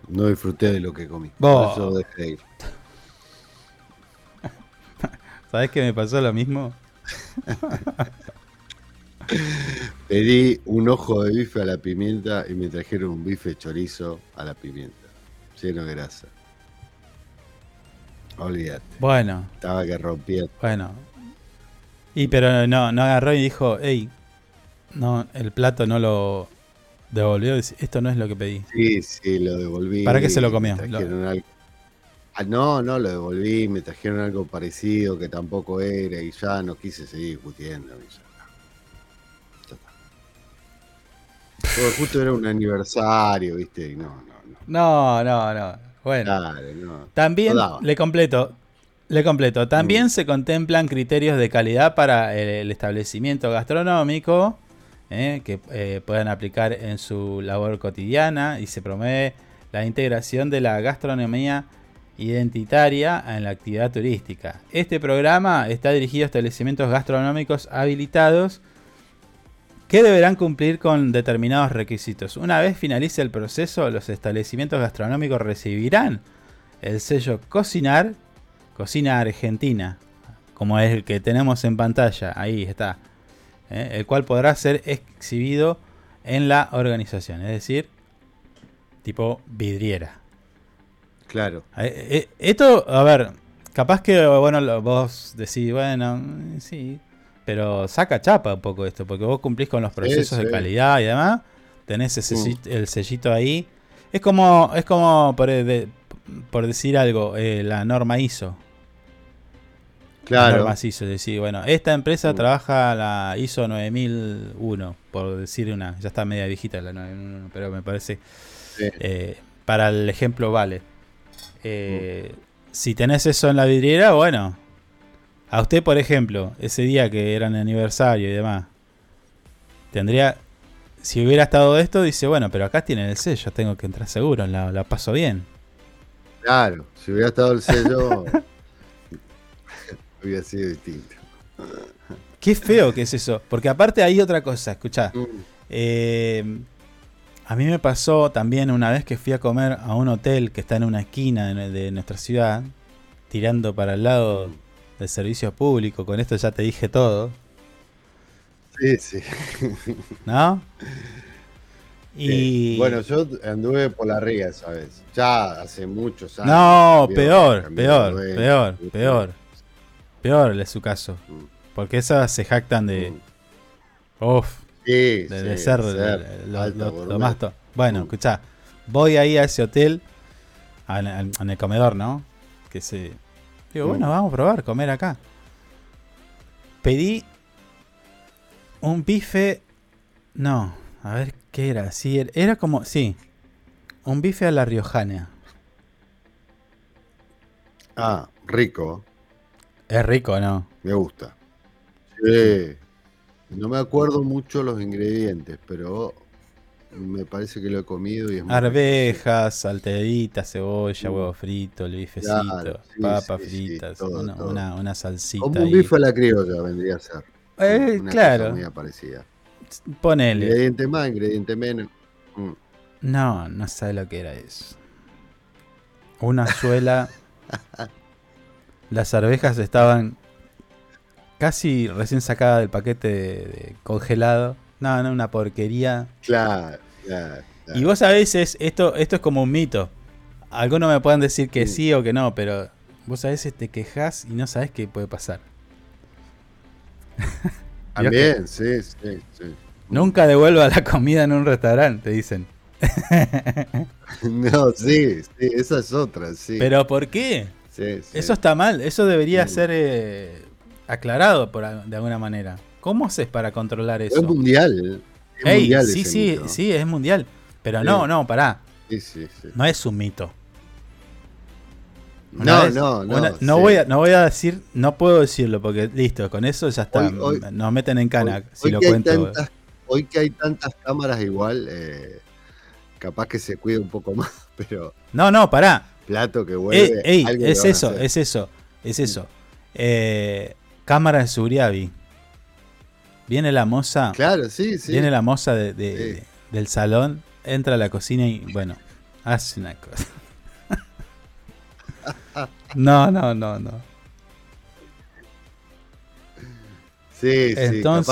no disfruté de lo que comí. Por eso dejé ir. ¿Sabes que me pasó lo mismo? Pedí un ojo de bife a la pimienta y me trajeron un bife chorizo a la pimienta, lleno de grasa. Olvídate. Bueno. Estaba que rompía. Bueno. Y pero no, no agarró y dijo, hey, no, el plato no lo devolvió. Esto no es lo que pedí. Sí, sí, lo devolví. ¿Para qué se lo comió? Ah, no, no, lo devolví, me trajeron algo parecido que tampoco era y ya no quise seguir discutiendo. Porque justo era un aniversario, ¿viste? no, no, no. No, no, Bueno. También le completo. Le completo. También mm. se contemplan criterios de calidad para el, establecimiento gastronómico eh, que eh, puedan aplicar en su labor cotidiana y se promueve la integración de la gastronomía identitaria en la actividad turística. Este programa está dirigido a establecimientos gastronómicos habilitados que deberán cumplir con determinados requisitos. Una vez finalice el proceso, los establecimientos gastronómicos recibirán el sello Cocinar, Cocina Argentina, como es el que tenemos en pantalla, ahí está, ¿eh? el cual podrá ser exhibido en la organización, es decir, tipo vidriera. Claro. Eh, eh, esto, a ver, capaz que, bueno, vos decís, bueno, sí, pero saca chapa un poco esto, porque vos cumplís con los procesos de calidad y demás, tenés mm. el sellito ahí. Es como, es como por, por decir algo, eh, la norma ISO. Claro. ISO, decir, bueno, esta empresa mm. trabaja la ISO 9001, por decir una, ya está media viejita la 9001, pero me parece, para el ejemplo vale. Eh, si tenés eso en la vidriera, bueno. A usted, por ejemplo, ese día que era el aniversario y demás, tendría. Si hubiera estado esto, dice, bueno, pero acá tiene el sello, tengo que entrar seguro, la, la paso bien. Claro, si hubiera estado el sello, hubiera sido distinto. Qué feo que es eso, porque aparte hay otra cosa, escuchá. Mm. Eh, a mí me pasó también una vez que fui a comer a un hotel que está en una esquina de, nuestra ciudad, tirando para el lado del servicio público. Con esto ya te dije todo. Sí, sí. ¿No? Y... bueno, yo anduve por la ría esa vez. Ya hace muchos años. No, peor, peor, peor, peor. Peor es su caso. Porque esas se jactan de. Uf, Sí, de, ser, lo, más. bueno, mm. escucha, voy ahí a ese hotel, en el comedor, ¿no? Que se. Digo, mm. bueno, vamos a probar, comer acá. Pedí un bife. No, a ver qué era. Sí, era como. Sí, un bife a la riojana. Ah, rico. Es rico, ¿no? Me gusta. Sí. No me acuerdo mucho los ingredientes, pero me parece que lo he comido y es Arvejas, salteaditas, cebolla, huevo frito, el bifecito, papas fritas, una, Una, salsita. Como un bife a la criolla vendría a ser. Eh, una claro. muy parecida. Ponele. Ingrediente más, ingrediente menos. Mm. No, no sabe lo que era eso. Una suela. Las arvejas estaban casi recién sacada del paquete de, congelado. No, no, una porquería. Claro, claro, Y vos a veces, esto, esto es como un mito. Algunos me pueden decir que sí. o que no, pero vos a veces te quejas y no sabes qué puede pasar. También, sí, sí, sí. Nunca devuelva la comida en un restaurante, dicen. no, sí, sí, esa es otra, sí. ¿Pero por qué? Sí, sí. Eso está mal, eso debería ser eh, aclarado por, de alguna manera. ¿Cómo haces para controlar eso? Es mundial. Es Ey, mundial sí, sí, mito. sí, es mundial. Pero no, no, pará. No es un mito. Una No, vez- no, no. una- no, voy a, no voy a decir, no puedo decirlo porque listo, con eso ya está. Hoy- hoy- nos meten en cana Hoy- si hoy lo que hay cuento. tantas- hoy que hay tantas cámaras igual, eh, capaz que se cuida un poco más, pero No, no, pará. Plato que Ey, vuelve. ey, algo le es a eso, es eso, es eso. Eh, cámara de seguridad, vi. Viene la moza. Claro, sí, sí. Viene la moza de, de- Sí. del salón, entra a la cocina y bueno, hace una cosa. no, no, no, no. Sí, sí, capaz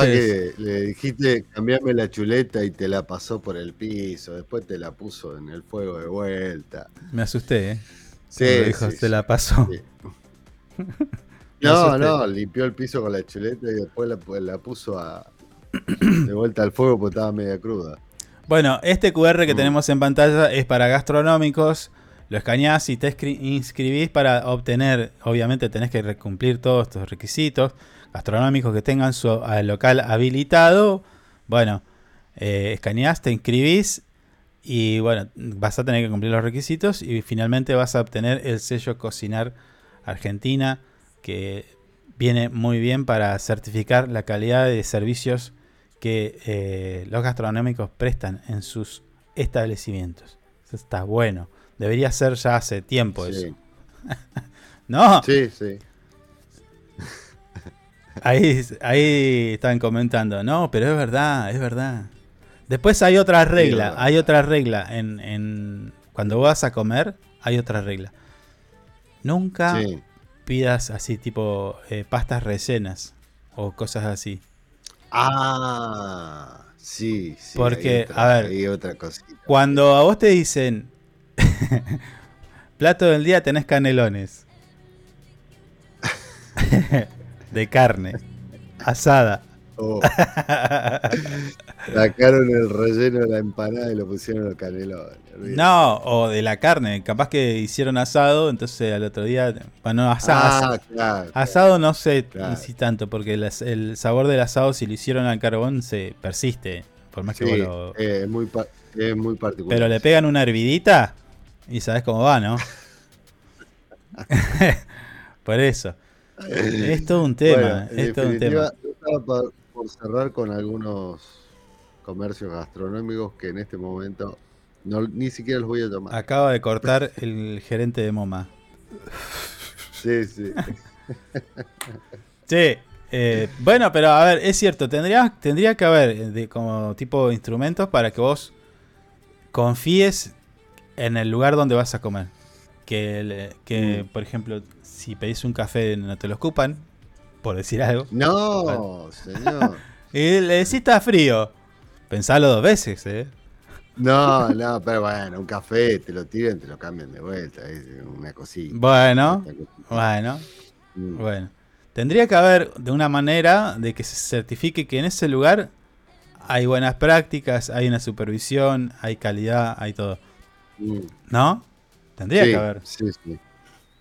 Entonces- que le dijiste cambiame la chuleta y te la pasó por el piso, después te la puso en el fuego de vuelta. Me asusté, ¿eh? Sí, dijo, sí, sí. la pasó. Sí. No, no, limpió el piso con la chuleta y después la, pues, la puso a, de vuelta al fuego porque estaba media cruda. Bueno, este QR que Mm. tenemos en pantalla es para gastronómicos. Lo escaneás y te inscribís para obtener, obviamente tenés que cumplir todos estos requisitos. Gastronómicos que tengan su local habilitado. Bueno, eh, escaneás, te inscribís y bueno, vas a tener que cumplir los requisitos y finalmente vas a obtener el sello Cocinar Argentina que viene muy bien para certificar la calidad de servicios que eh, los gastronómicos prestan en sus establecimientos. Eso está bueno. Debería ser ya hace tiempo Sí. eso. no, Sí, sí. Ahí, ahí están comentando. No, pero es verdad, es verdad. Después hay otra regla, hay otra regla. En, en- cuando vas a comer, hay otra regla. Nunca sí. pidas así tipo eh, pastas rellenas o cosas así. Ah, sí, sí. Porque, otra- a ver, hay otra cosita. Cuando a vos te dicen plato del día tenés canelones de carne asada. Oh, sacaron el relleno de la empanada y lo pusieron al olvídate. No, o de la carne, capaz que hicieron asado, entonces al otro día, bueno, asa- Ah, claro. asado no sé Claro. si tanto, porque el, sabor del asado si lo hicieron al carbón se persiste, por más que Sí, vos lo- eh, es, muy es muy particular. Pero le pegan una hervidita y sabes cómo va, ¿no? por eso. Es todo un tema, Bueno, en es todo un tema. definitiva, yo estaba por, por cerrar con algunos comercios gastronómicos que en este momento no, ni siquiera los voy a tomar. Acaba de cortar el gerente de MoMA. Sí, sí. Sí, eh, bueno, pero a ver, es cierto, tendría, tendría que haber eh, de, como tipo de instrumentos para que vos confíes en el lugar donde vas a comer. Que, que Mm. por ejemplo, si pedís un café no te lo escupan, por decir algo. No, señor. Y le decís está frío. Pensalo dos veces, ¿eh? No, no, pero bueno, un café, te lo tiran, te lo cambian de vuelta. Es una cosita. Bueno, bueno, Mm. bueno. Tendría que haber de una manera de que se certifique que en ese lugar hay buenas prácticas, hay una supervisión, hay calidad, hay todo. Mm. ¿No? Tendría Sí, que haber. Sí, sí.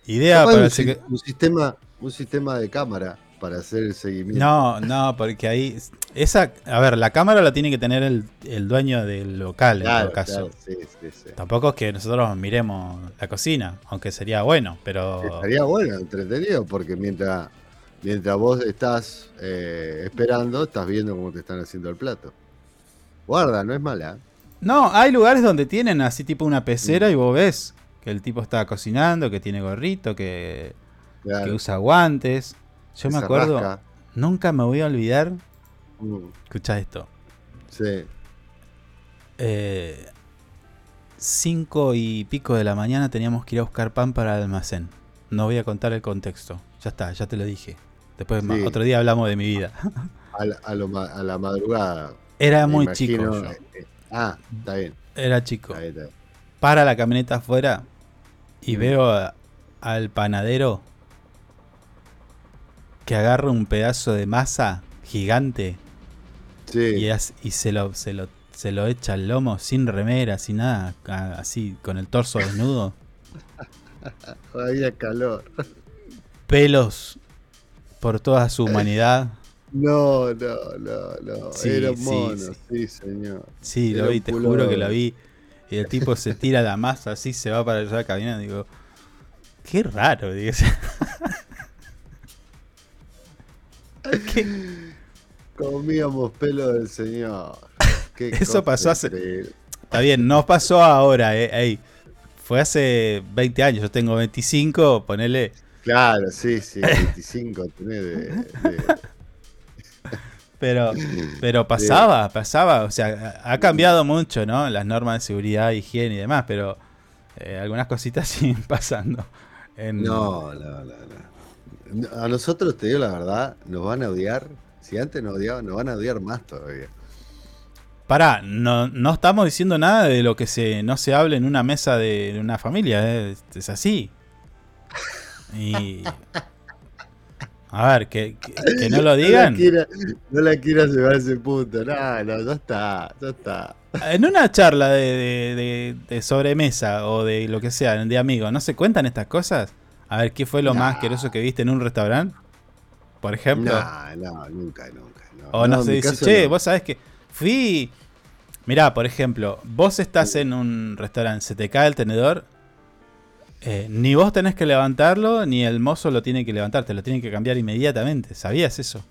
Idea para un, si- sistema, un sistema de cámara para hacer el seguimiento. No, no, porque ahí. Esa. A ver, la cámara la tiene que tener el, el dueño del local, en todo caso. claro, sí, sí, sí. Tampoco es que nosotros miremos la cocina, aunque sería bueno, pero. Estaría bueno, entretenido, porque mientras, mientras vos estás eh, esperando, estás viendo cómo te están haciendo el plato. Guarda, no es mala. No, hay lugares donde tienen así tipo una pecera y vos ves que el tipo está cocinando, que tiene gorrito, que, Claro, que usa guantes. Yo que me acuerdo, rasca. nunca me voy a olvidar. Mm, Escucha esto. sí. Eh, cinco y pico de la mañana teníamos que ir a buscar pan para el almacén. No voy a contar el contexto. Ya está, ya te lo dije. Después Sí. otro día hablamos de mi vida. A la, a lo ma- a la madrugada. Era muy imagino, chico. yo. eh, eh, ah, está bien. Era chico. Está bien, está bien. Para la camioneta afuera y veo a- al panadero que agarra un pedazo de masa gigante. Sí. Y, se, lo, se, lo, se lo echa al lomo sin remera, sin nada, así, con el torso desnudo. Había calor. Pelos por toda su humanidad. No, no, no, no. Era mono, sí, señor. Sí, lo vi, te juro que lo vi. Y el tipo se tira la masa así, se va para allá caminando. Digo, qué raro, digo. Comíamos pelo del señor. Eso pasó hace. Está bien, no pasó ahora, eh. Fue hace 20 años, yo tengo 25, ponele. Claro, sí, sí, 25 de, Pero, pero pasaba, pasaba. O sea, ha cambiado mucho, ¿no? Las normas de seguridad, higiene y demás, pero eh, algunas cositas siguen pasando. No, no, no, no. A nosotros, te digo la verdad, nos van a odiar. Si antes nos odiaban, nos van a odiar más todavía. Pará, no, no estamos diciendo nada de lo que se, no se hable en una mesa de, una familia. ¿eh? Es así. Y. A ver, que, no lo digan. No la, quieras llevar a ese punto. No, no, ya está, ya está. En una charla de, sobremesa o de lo que sea, de amigos, ¿no se cuentan estas cosas? A ver, ¿qué fue lo más asqueroso que viste en un restaurante? Por ejemplo. No, no, nunca, nunca. O no, se dice, che, vos sabés que fui. Mirá, por ejemplo, vos estás en un restaurante, se te cae el tenedor eh, ni vos tenés que levantarlo, ni el mozo lo tiene que levantar, te lo tiene que cambiar inmediatamente. ¿Sabías eso?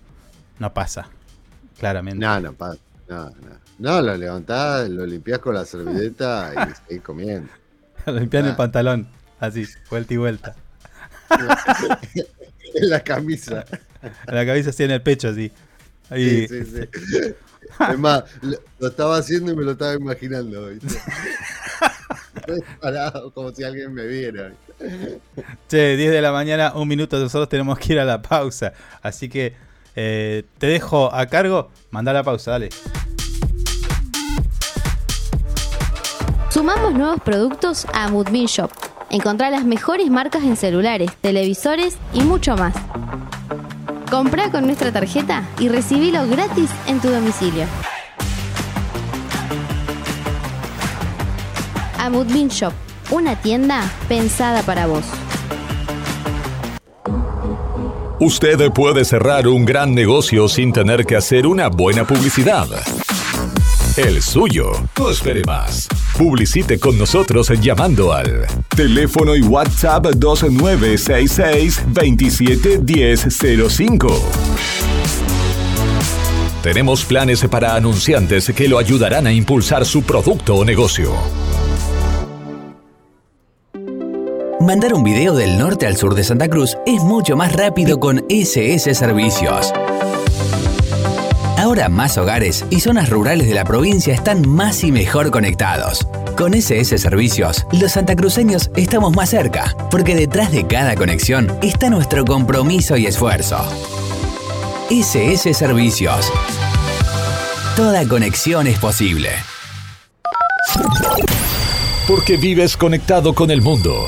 No pasa, claramente. No, no pasa. No, no. no lo levantás, lo limpiás con la servilleta y seguís comiendo. lo limpiás en el pantalón, así, vuelta y vuelta. en la camisa. En la camisa así en el pecho, así. Sí, sí, sí. Es más, lo, estaba haciendo y me lo estaba imaginando. Parado como si alguien me viera. Che, 10 de la mañana, un minuto, nosotros tenemos que ir a la pausa. Así que eh, te dejo a cargo, manda la pausa, dale. Sumamos nuevos productos a Moodmin Shop. Encontrá las mejores marcas en celulares, televisores y mucho más. Comprá con nuestra tarjeta y recibilo gratis en tu domicilio. Amudbin Shop, una tienda pensada para vos. Usted puede cerrar un gran negocio sin tener que hacer una buena publicidad. El suyo. No espere más. Publicite con nosotros llamando al teléfono y WhatsApp 2966 271005. Tenemos planes para anunciantes que lo ayudarán a impulsar su producto o negocio. Mandar un video del norte al sur de Santa Cruz es mucho más rápido con SS Servicios. Ahora más hogares y zonas rurales de la provincia están más y mejor conectados. Con SS Servicios, los santacruceños estamos más cerca, porque detrás de cada conexión está nuestro compromiso y esfuerzo. SS Servicios. Toda conexión es posible. Porque vives conectado con el mundo.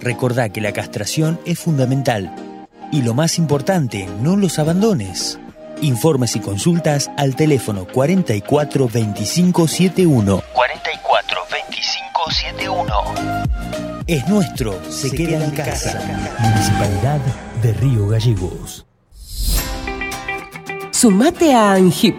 Recordá que la castración es fundamental. Y lo más importante, no los abandones. Informes y consultas al teléfono 44 25 71. 44 25 71. Es nuestro, se, queda, en casa. Municipalidad de Río Gallegos. Sumate a ANGIP.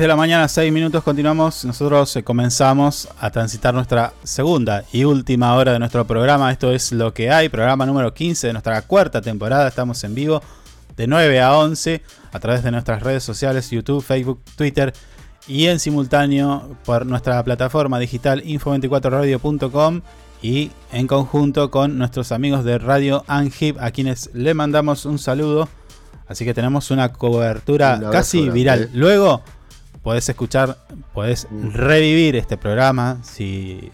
De la mañana, 6 minutos, continuamos. Nosotros eh, comenzamos a transitar nuestra segunda y última hora de nuestro programa. Esto es lo que hay, programa número 15 de nuestra cuarta temporada. Estamos en vivo de 9 a 11 a través de nuestras redes sociales, YouTube, Facebook, Twitter y en simultáneo por nuestra plataforma digital info24radio.com y en conjunto con nuestros amigos de Radio Angip a quienes le mandamos un saludo. Así que tenemos una cobertura casi viral. Luego podés escuchar, podés mm. revivir este programa si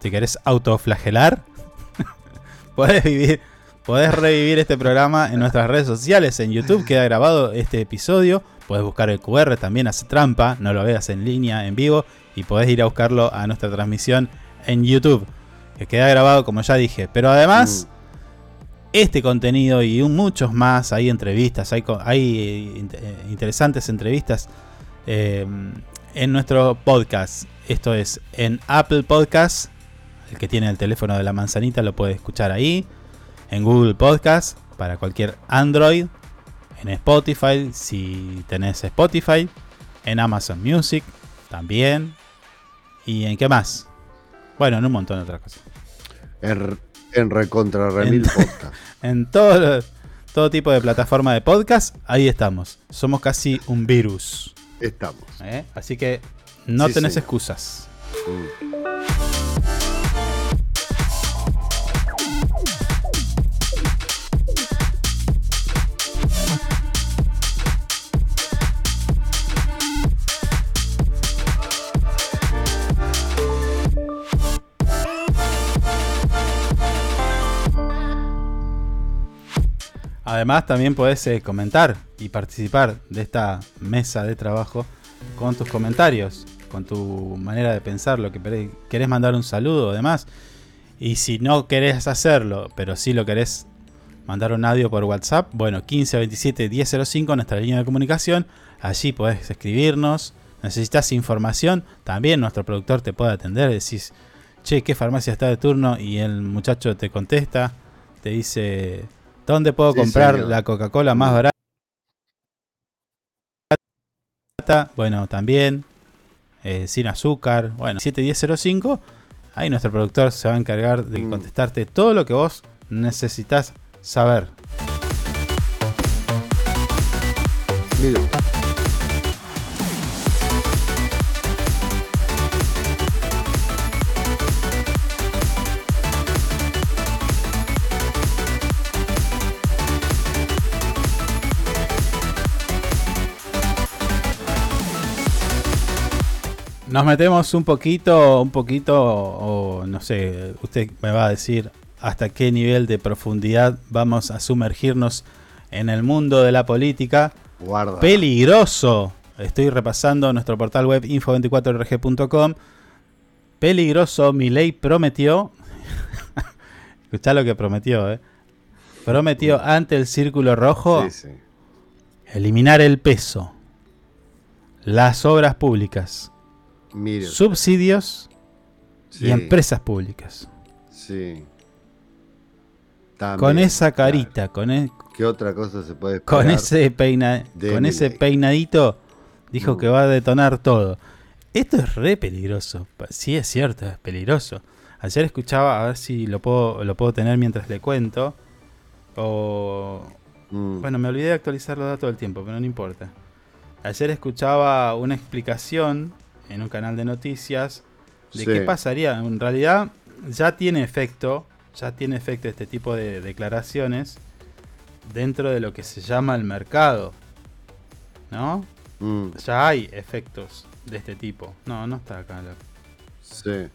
te querés autoflagelar. podés, vivir, podés revivir este programa en nuestras redes sociales. En YouTube queda grabado este episodio. Podés buscar el QR, también hace trampa, no lo veas en línea, en vivo. Y podés ir a buscarlo a nuestra transmisión en YouTube. Que queda grabado, como ya dije. Pero además, mm. este contenido y muchos más, hay entrevistas, hay, hay eh, interesantes entrevistas Em, en nuestro podcast. Esto es en Apple Podcast. El que tiene el teléfono de la manzanita lo puede escuchar ahí. En Google Podcast para cualquier Android. En Spotify si tenés Spotify. En Amazon Music también. ¿Y en qué más? Bueno, en un montón de otras cosas. En, en Recontra Remil Podcast. En todo, todo tipo de plataforma de podcast, ahí estamos. Somos casi un virus. Estamos. ¿Eh? Así que no tenés excusas. Mm. Además, también podés eh, comentar y participar de esta mesa de trabajo con tus comentarios, con tu manera de pensar, lo que querés mandar un saludo, además. Y si no querés hacerlo, pero sí lo querés mandar un audio por WhatsApp, bueno, 1527 1005, nuestra línea de comunicación. Allí podés escribirnos. Necesitas información, también nuestro productor te puede atender. Decís, che, ¿qué farmacia está de turno? Y el muchacho te contesta, te dice, ¿dónde puedo comprar la Coca-Cola más barata? Bueno, también, eh, sin azúcar. Bueno, 7105. Ahí nuestro productor se va a encargar de mm. contestarte todo lo que vos necesitas saber. Nos metemos un poquito, un poquito, o no sé, usted me va a decir hasta qué nivel de profundidad vamos a sumergirnos en el mundo de la política. Guarda. Peligroso. Estoy repasando nuestro portal web info24rg.com. Peligroso, mi ley prometió. Escuchá lo que prometió, ¿eh? Prometió ante el círculo rojo eliminar el peso, las obras públicas, subsidios y empresas públicas. Sí. con esa carita, con e- ¿Qué otra cosa se puede Con ese peina, con ese peinadito dijo que va a detonar todo. Esto es re peligroso. Sí es cierto, es peligroso. Ayer escuchaba, a ver si lo puedo, lo puedo tener mientras le cuento. O mm. bueno, me olvidé de actualizar los datos del tiempo, pero no importa. Ayer escuchaba una explicación en un canal de noticias de qué pasaría. En realidad ya tiene efecto, ya tiene efecto este tipo de declaraciones dentro de lo que se llama el mercado. ¿No? Mm. Ya hay efectos de este tipo. No, no está acá. Sí.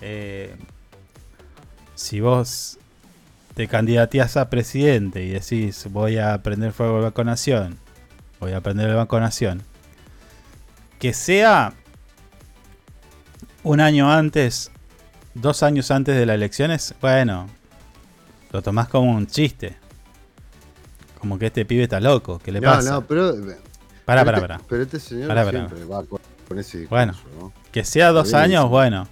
Eh, si vos te candidateas a presidente y decís voy a prender fuego el Banco Nación, voy a prender el Banco Nación, que sea un año antes, dos años antes de las elecciones, bueno, lo tomás como un chiste. Como que este pibe está loco, ¿qué le pasa? No, no, pero. Pará, pará, pará. Pero este señor siempre va con, ese Bueno, que sea dos años, bueno.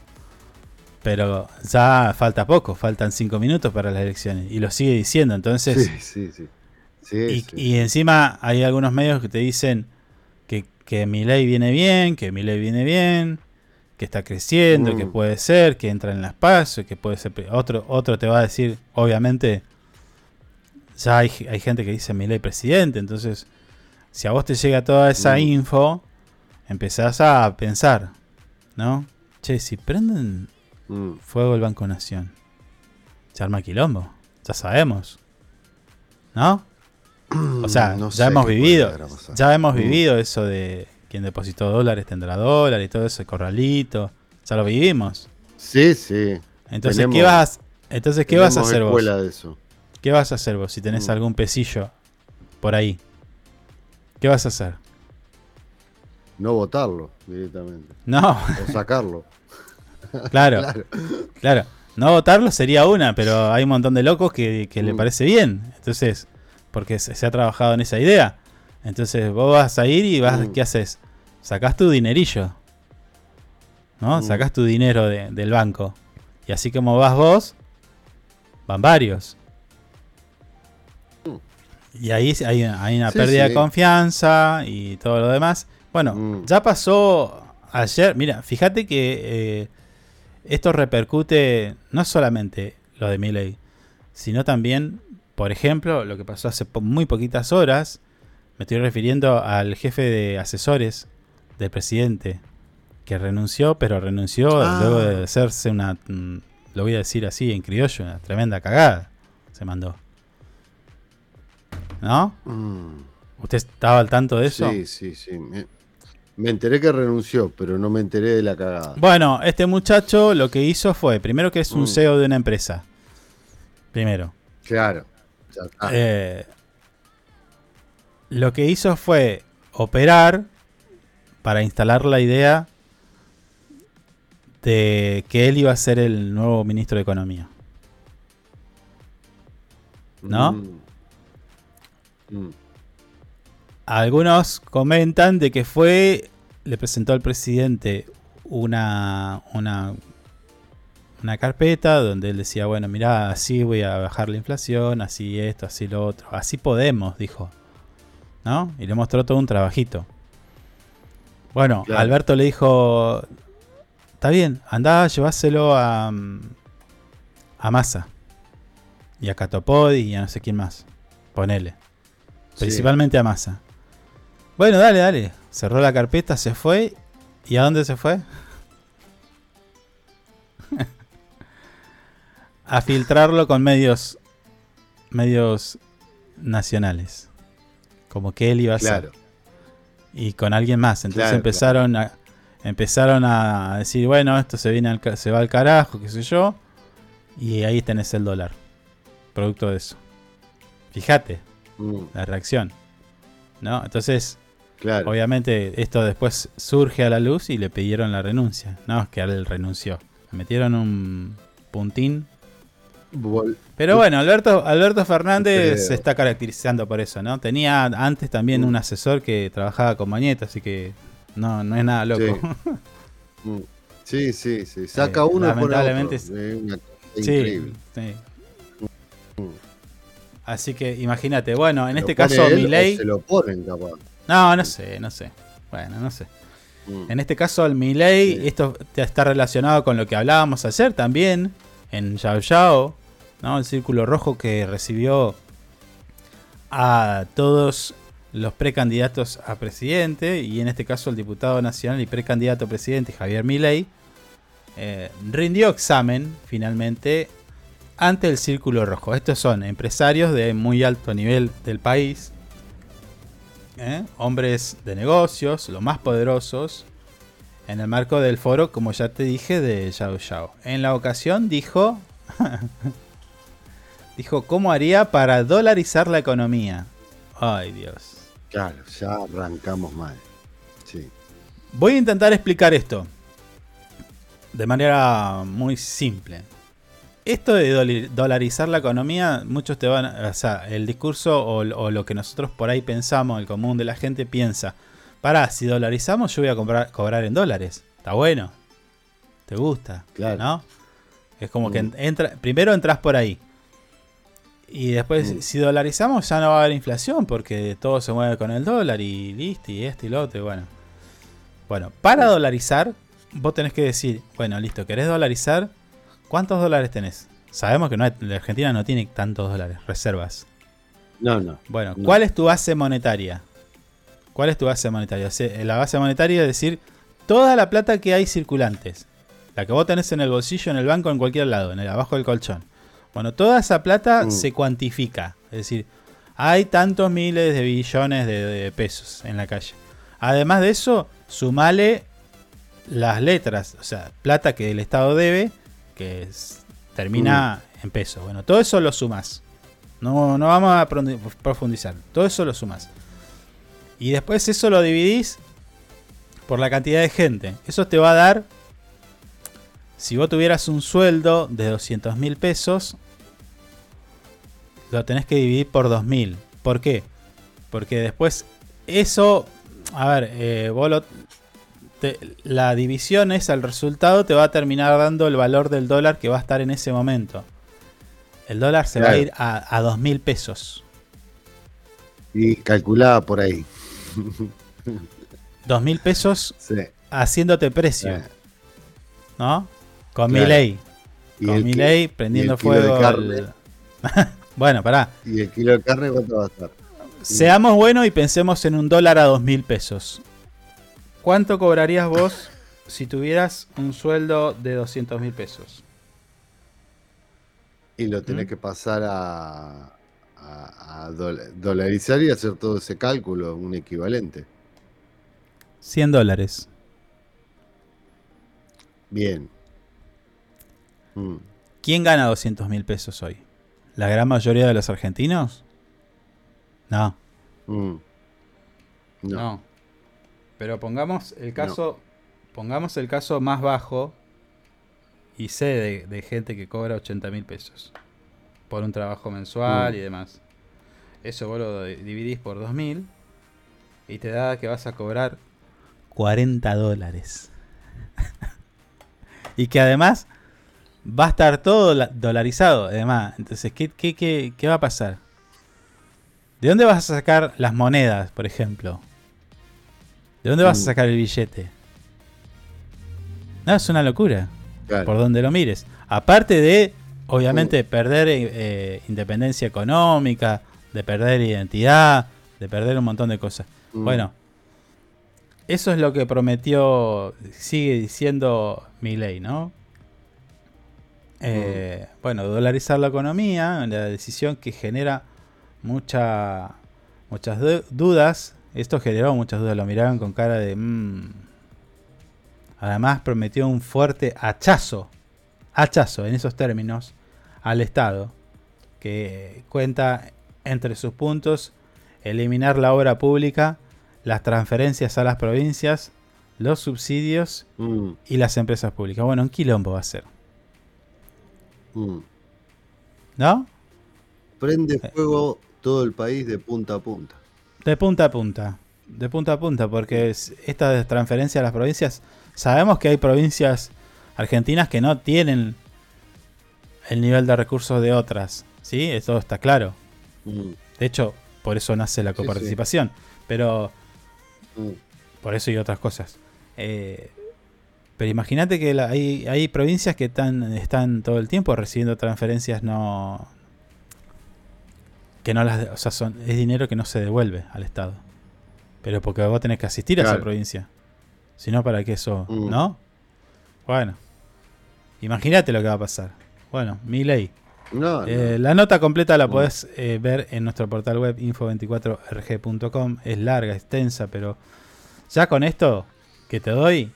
Pero ya falta poco, faltan cinco minutos para las elecciones. Y lo sigue diciendo, entonces. Sí, sí, sí. y, encima hay algunos medios que te dicen que, que mi ley viene bien, que mi ley viene bien que está creciendo, que mm. puede ser, que entra en las pasos, que puede ser. Otro, otro te va a decir, obviamente, ya hay, gente que dice mi ley presidente, entonces, si a vos te llega toda esa mm. info, empezás a pensar, ¿no? Che, si prenden mm. fuego el Banco Nación, se arma quilombo, ya sabemos, ¿no? O sea, ya hemos vivido, ya hemos vivido eso de quien depositó dólares tendrá dólares y todo ese corralito. Ya lo vivimos. Sí, sí. Entonces, ¿qué vas, entonces, ¿qué vas a hacer vos? ¿Qué vas a hacer vos si tenés mm. algún pesillo por ahí? ¿Qué vas a hacer? No votarlo directamente. No. O sacarlo. claro, claro. No votarlo sería una, pero hay un montón de locos que, le mm. parece bien. Entonces, porque se, ha trabajado en esa idea. Entonces vos vas a ir y vas, mm. ¿qué haces? Sacás tu dinerillo. ¿No? Mm. Sacás tu dinero del banco. Y así como vas vos, van varios. Mm. Y ahí hay, hay una pérdida de confianza y todo lo demás. Bueno, ya pasó ayer. Mira, fíjate que eh, esto repercute no solamente lo de Milley, sino también, por ejemplo, lo que pasó hace muy poquitas horas me estoy refiriendo al jefe de asesores del presidente, que renunció, pero renunció ah. luego de hacerse una, mm, lo voy a decir así en criollo, una tremenda cagada. Se mandó. ¿No? Mm. ¿Usted estaba al tanto de eso? Sí, sí, sí. Me, enteré que renunció, pero no me enteré de la cagada. Bueno, este muchacho lo que hizo fue, primero que es un mm. CEO de una empresa. Primero. Claro. Eh, lo que hizo fue operar para instalar la idea de que él iba a ser el nuevo ministro de Economía. ¿No? Mm. Mm. Algunos comentan de que fue, le presentó al presidente una, una, una carpeta donde él decía, bueno, mira, así voy a bajar la inflación, así esto, así lo otro, así podemos, dijo. ¿No? Y le mostró todo un trabajito. Bueno, Claro. Alberto le dijo, está bien, andá, lleváselo a, a Massa. Y a Catopodi y a no sé quién más. Ponele. Sí. Principalmente a Massa. Bueno, dale, dale. Cerró la carpeta, se fue. ¿Y a dónde se fue? a filtrarlo con medios medios nacionales. Como que él iba a Claro. ser. Y con alguien más. Entonces Claro, empezaron a empezaron a decir, bueno, esto se viene al se va al carajo, qué sé yo. Y ahí tenés el dólar. Producto de eso. Fíjate Mm, la reacción. ¿No? Entonces, claro. obviamente, esto después surge a la luz y le pidieron la renuncia. No, es que él renunció. Le metieron un puntín. Pero bueno, Alberto, Alberto Fernández Creo. se está caracterizando por eso, ¿no? Tenía antes también Mm. un asesor que trabajaba con Mañeta, así que no, no es nada loco. Mm. Sí, sí, sí. Saca Eh, uno pone otro. Es Sí, increíble. sí. Mm. Así que imagínate, bueno, en ¿Lo este caso Milei... Se lo ponen, capaz. No, no sé, no sé. Bueno, no sé. Mm. En este caso, el Milei, Sí. esto está relacionado con lo que hablábamos ayer también, en Yao Yao, El círculo rojo que recibió a todos los precandidatos a presidente, y en este caso el diputado nacional y precandidato a presidente Javier Milei, eh, rindió examen finalmente ante el círculo rojo. Estos son empresarios de muy alto nivel del país, ¿eh? hombres de negocios, los más poderosos, en el marco del foro, como ya te dije, de Yao Yao. En la ocasión dijo, dijo, ¿cómo haría para dolarizar la economía? Ay Dios. Claro, ya arrancamos mal. Sí. Voy a intentar explicar esto de manera muy simple. Esto de dolarizar la economía, muchos te van a... O sea, el discurso o, o lo que nosotros por ahí pensamos, el común de la gente piensa, pará, si dolarizamos yo voy a comprar, cobrar en dólares. Está bueno. ¿Te gusta? Claro. ¿No? Es como que Mm. en- entra, primero entras por ahí. Y después, Mm. si dolarizamos, ya no va a haber inflación porque todo se mueve con el dólar y listo, y esto y lo otro. y bueno. Bueno, para dolarizar, vos tenés que decir, bueno, listo, ¿querés dolarizar? ¿Cuántos dólares tenés? Sabemos que no hay- la Argentina no tiene tantos dólares, reservas. No, no. Bueno, No. ¿cuál es tu base monetaria? ¿Cuál es tu base monetaria? O sea, la base monetaria es decir, toda la plata que hay circulantes. La que vos tenés en el bolsillo, en el banco, en cualquier lado, en el abajo del colchón. Bueno, toda esa plata Mm. se cuantifica. Es decir, hay tantos miles de billones de, de pesos en la calle. Además de eso, sumale las letras, o sea, plata que el Estado debe, que es- termina en pesos. Bueno, todo eso lo sumas. No, no vamos a profundizar. Todo eso lo sumas. Y después eso lo dividís por la cantidad de gente. Eso te va a dar, si vos tuvieras un sueldo de 200 mil pesos, lo tenés que dividir por 2000. ¿Por qué? Porque después eso, a ver, eh, vos lo- te- la división es el resultado te va a terminar dando el valor del dólar que va a estar en ese momento. El dólar se va a ir a, a 2 mil pesos. Y calculada por ahí. 2 mil pesos Sí. haciéndote precio, Eh, ¿no? Con Claro. mi ley. Y Con mi ley prendiendo fuego. carne. al- bueno, pará. ¿Y el kilo de carne cuánto va a estar? Seamos buenos y pensemos en un dólar a dos mil pesos. ¿Cuánto cobrarías vos si tuvieras un sueldo de 200 mil pesos? Y lo tenés ¿Mm? que pasar a, a- a dol- dolarizar y hacer todo ese cálculo, un equivalente. 100 dólares. Bien. Mm, ¿Quién gana 200 mil pesos hoy? ¿La gran mayoría de los argentinos? No. mm. No. No. Pero pongamos el caso. Pongamos el caso más bajo. y sé de, gente que cobra 80 mil pesos por un trabajo mensual Mm. y demás. Eso vos lo dividís por 2000 y te da que vas a cobrar 40 dólares. y que además va a estar todo la- dolarizado, además. Entonces, ¿qué, qué, qué, qué va a pasar? ¿De dónde vas a sacar las monedas, por ejemplo? ¿De dónde vas a Mm. sacar el billete? No, es una locura. Claro. Por donde lo mires. Aparte de, obviamente, perder eh, independencia económica, de perder identidad, de perder un montón de cosas. Mm. Bueno, eso es lo que prometió, sigue diciendo Milei, ¿no? Eh, Bueno, dolarizar la economía, la decisión que genera mucha, muchas du- dudas. Esto generó muchas dudas, lo miraron con cara de... "Mm". Además prometió un fuerte hachazo, hachazo en esos términos, al Estado, que cuenta entre sus puntos eliminar la obra pública, las transferencias a las provincias, los subsidios Mm, y las empresas públicas. Bueno, un quilombo va a ser, mm. ¿no? Prende fuego todo el país de punta a punta. De punta a punta. De punta a punta, porque es- esta transferencia a las provincias, sabemos que hay provincias argentinas que no tienen el nivel de recursos de otras, ¿sí? Eso está claro. Mm, De hecho, por eso nace la Sí, sí. coparticipación, pero mm. por eso y otras cosas. Eh, pero imagínate que la- hay, hay provincias que están, están todo el tiempo recibiendo transferencias no... Que no las... O sea, son, es dinero que no se devuelve al Estado. Pero porque vos tenés que asistir a esa provincia. Si no, ¿para qué eso? Mm. ¿No? Bueno. Imagínate lo que va a pasar. Bueno, mi ley. No, no. Eh, la nota completa la Mm. podés eh, ver en nuestro portal web info24rg.com. Es larga, extensa, pero ya con esto que te doy,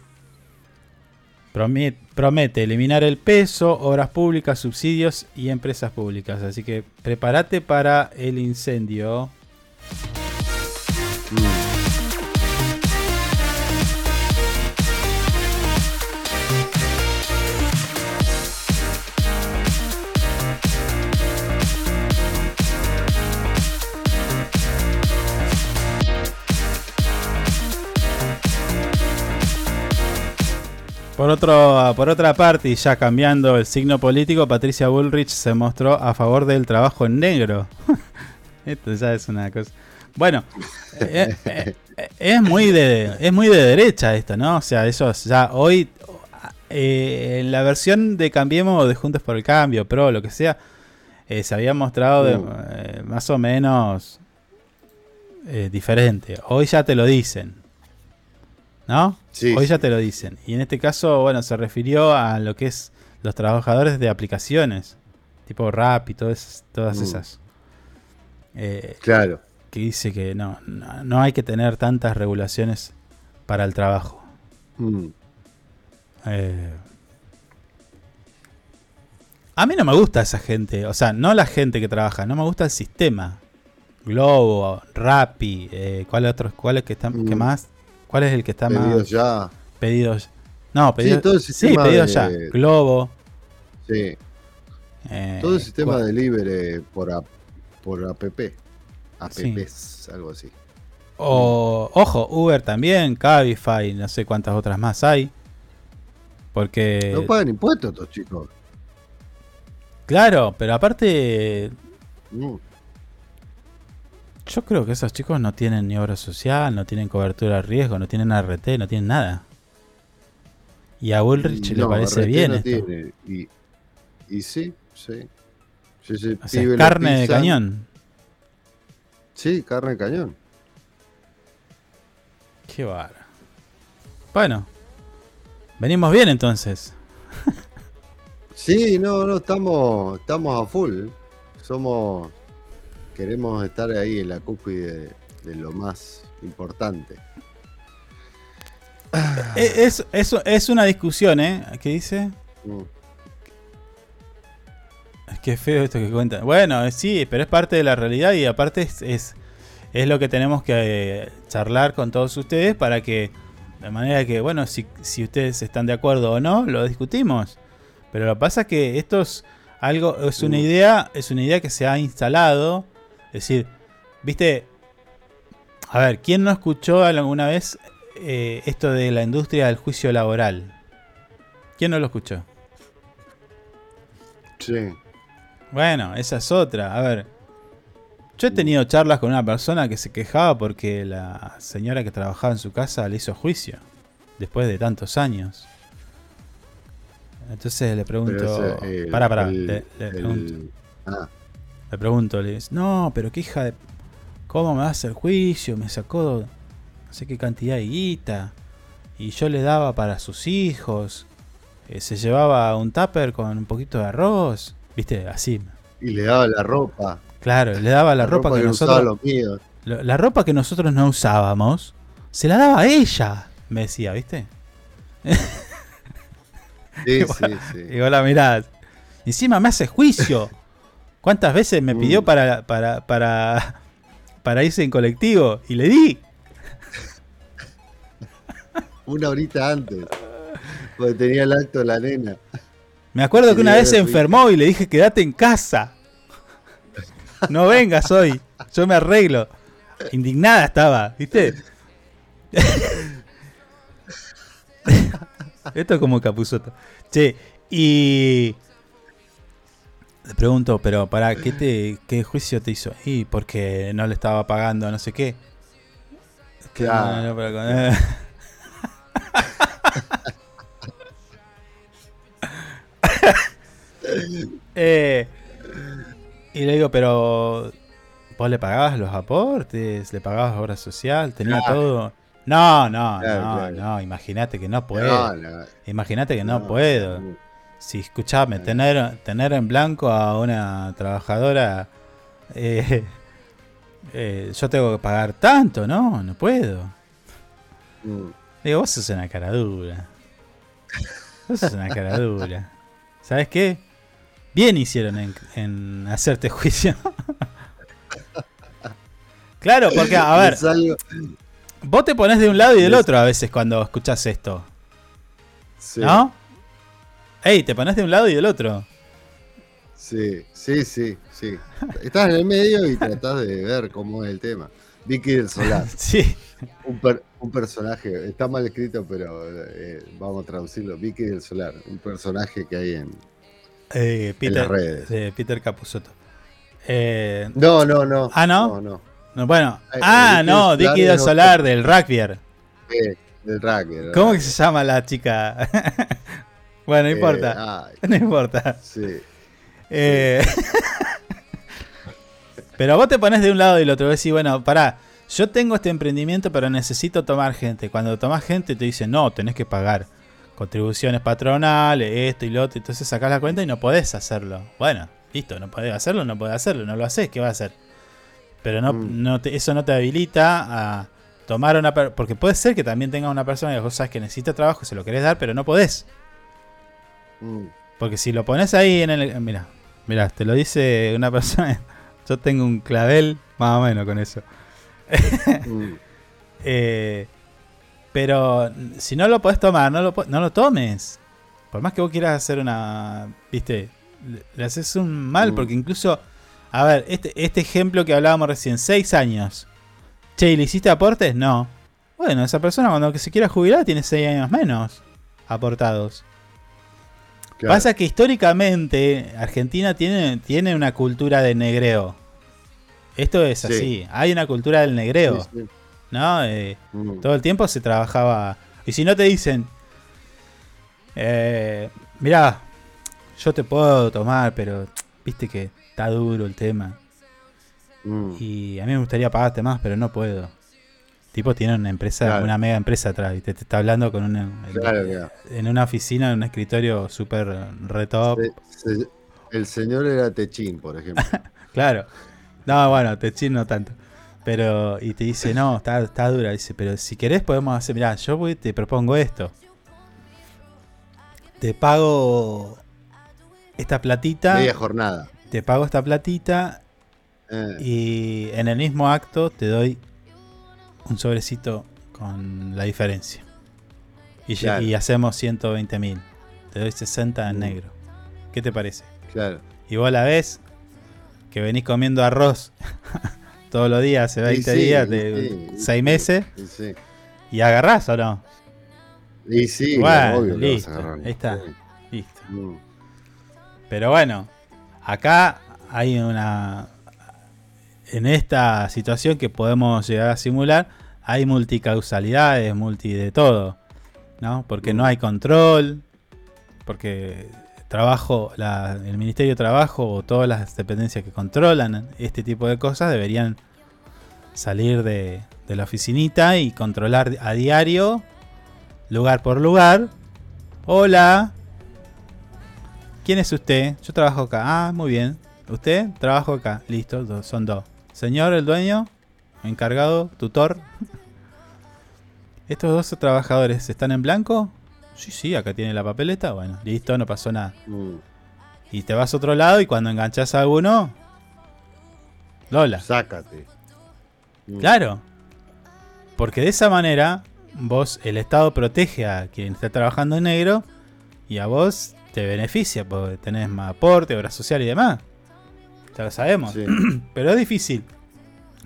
promet- promete eliminar el peso, obras públicas, subsidios y empresas públicas. Así que prepárate para el incendio. Mm. Por, otro, por otra parte, y ya cambiando el signo político, Patricia Bullrich se mostró a favor del trabajo en negro. Esto ya es una cosa. Bueno, eh, eh, es muy de es muy de derecha esto, ¿no? O sea, eso ya hoy eh, en la versión de Cambiemos o de Juntos por el Cambio, Pro, lo que sea, eh, se había mostrado de, más o menos eh, diferente. Hoy ya te lo dicen. ¿No? Sí, Hoy ya te lo dicen. Y en este caso, bueno, se refirió a lo que es los trabajadores de aplicaciones, tipo Rap y todas, todas Mm. esas. Eh, Claro. que dice que no, no, no hay que tener tantas regulaciones para el trabajo. Mm. Eh, a mí no me gusta esa gente, o sea, no la gente que trabaja, no me gusta el sistema. Globo, Rappi, eh, ¿cuál otro, cuál es que Mm. que más? ¿Cuál es el que está Pedidos más ya. pedidos? No, pedidos. todo el sí, sistema pedidos de- ya. Globo. Sí. eh, Todo el sistema de delivery por, app, por app. Sí. Apps, algo así. O, ojo, Uber también, Cabify, no sé cuántas otras más hay. Porque, No pagan impuestos estos chicos. claro, pero aparte. Yo creo que esos chicos no tienen ni obra social, no tienen cobertura de riesgo, no tienen RT, no tienen nada. Y a Bullrich le No, parece RT bien no esto. tiene. Y, y sí, sí. Sí, sí, O sea, pibe es lo carne de cañón. Sí, carne de cañón. Qué vara. Bueno, venimos bien entonces. Sí, no, no, estamos, estamos a full. Somos. Queremos estar ahí en la cúspide de, lo más importante. Eh, Es, es, es una discusión, ¿eh? ¿Qué dice? Mm. Es que feo esto que cuenta. Bueno, eh, sí, pero es parte de la realidad y aparte es, es, es lo que tenemos que eh, charlar con todos ustedes para que, de manera que, bueno, si, si ustedes están de acuerdo o no, lo discutimos. Pero lo que pasa es que esto es algo, es una idea, es una idea que se ha instalado. Es decir, viste, a ver, ¿quién no escuchó alguna vez eh, esto de la industria del juicio laboral? ¿Quién no lo escuchó? Sí. Bueno, esa es otra. A ver, yo he tenido charlas con una persona que se quejaba porque la señora que trabajaba en su casa le hizo juicio después de tantos años. Entonces le pregunto. para pará, le, pregunto. Ah. Le pregunto, le dice, no, pero qué hija de. ¿Cómo me va a hacer juicio? Me sacó no sé qué cantidad de guita. Y yo le daba para sus hijos. Eh, se llevaba un tupper con un poquito de arroz. ¿Viste? Así. Y le daba la ropa. Claro, le daba la, ropa, que, nosotros. La ropa que nosotros no usábamos. Se la daba a ella. Me decía, ¿viste? Sí, sí, sí. Y la mirad. Encima me hace juicio. ¿Cuántas veces me pidió mm. para, para, para, para irse en colectivo? Y le di. Una horita antes. Porque tenía el acto de la nena. Me acuerdo que una vez se enfermó y le dije, quédate en casa. No vengas hoy. Yo me arreglo. Indignada estaba, ¿viste? Esto es como Capuzoto. Che, y. Le pregunto, pero para qué te qué juicio te hizo? Y porque no le estaba pagando no sé qué. Claro. eh, y le digo, pero vos le pagabas los aportes, le pagabas obra social, tenía todo. No, no, no, no, imagínate que no puedo. imagínate que no, puedo. Si escuchame, tener, tener en blanco a una trabajadora, eh, eh, yo tengo que pagar tanto, ¿no? No puedo. Mm. Digo, vos sos una cara dura. Vos sos una cara dura. ¿Sabes qué? Bien hicieron en, en hacerte juicio. claro, porque, a ver, Vos te pones de un lado y del otro a veces cuando escuchás esto. Sí. ¿No? Ey, te pones de un lado y del otro. Sí, sí, sí, sí. Estás en el medio y tratás de ver cómo es el tema. Vicky del Solar. sí. Un, personaje, está mal escrito, pero eh, vamos a traducirlo. Vicky del Solar, un personaje que hay en, eh, Peter, las redes. Peter Capusotto. Eh, no, no, no. Ah, no. No, no bueno, ah, no, líquido solar del. Sí, del Rackbier. ¿Cómo que se llama la chica? bueno, no importa. no importa. Sí. Eh, pero vos te pones de un lado y del otro. Decís, bueno, pará, yo tengo este emprendimiento, pero necesito tomar gente. Cuando tomás gente, te dicen, no, tenés que pagar contribuciones patronales, esto y lo otro. Entonces sacás la cuenta y no podés hacerlo. Bueno, listo, no podés hacerlo, no podés hacerlo, no lo haces, ¿qué va a hacer? Pero no, mm. no eso no te habilita a tomar una... Porque puede ser que también tenga una persona que vos sabes que necesita trabajo, se lo querés dar, pero no podés. Mm. Porque si lo pones ahí en el... Mira, mira, te lo dice una persona... Yo tengo un clavel más o menos con eso. Mm. Eh, pero si no lo podés tomar, no lo, no lo tomes. Por más que vos quieras hacer una... Viste, le haces un mal, porque incluso a ver, este, este ejemplo que hablábamos recién, 6 años. Che, ¿y le hiciste aportes? No. Bueno, esa persona cuando se quiera jubilar tiene 6 años menos aportados. Pasa que históricamente Argentina tiene, tiene una cultura de negreo. Esto es así. Hay una cultura del negreo. ¿No? Eh, mm. Todo el tiempo se trabajaba. Y si no te dicen, eh, mirá, yo te puedo tomar, pero viste que está duro el tema. Mm. Y a mí me gustaría pagarte más, pero no puedo. Tipo tiene una empresa, una mega empresa atrás, y te, está hablando con una en una oficina, en un escritorio súper retop. el señor era Techín, por ejemplo. claro. No, bueno, Techín no tanto. Pero, y te dice, no, está, está dura. Dice, pero si querés podemos hacer, mirá, yo voy, te propongo esto. Te pago esta platita. Media jornada te pago esta platita eh. y en el mismo acto te doy un sobrecito con la diferencia. Y, y hacemos 120 mil. Te doy 60 en mm. negro. ¿Qué te parece? Claro. Y vos la ves que venís comiendo arroz todos los días, hace 20 días, de 6 meses. ¿Y agarrás o no? Y sí, bueno, listo. Ahí está. Listo. Mm. Pero bueno, acá hay una. En esta situación que podemos llegar a simular, hay multicausalidades, multi de todo. ¿No? Porque no hay control. Porque trabajo, el Ministerio de Trabajo o todas las dependencias que controlan este tipo de cosas deberían salir de, la oficinita y controlar a diario, lugar por lugar. Hola. ¿Quién es usted? Yo trabajo acá. Ah, muy bien. ¿Usted? Trabajo acá. Listo, son dos. Señor, el dueño, encargado, tutor. ¿Estos dos trabajadores están en blanco? Sí, sí, acá tiene la papeleta. Bueno, listo, no pasó nada. Mm. Y te vas a otro lado y cuando enganchas a alguno. Lola. Sácate. Mm. Claro. Porque de esa manera, vos, el Estado protege a quien está trabajando en negro y a vos te beneficia porque tenés más aporte, obra social y demás. Ya lo sabemos. Pero es difícil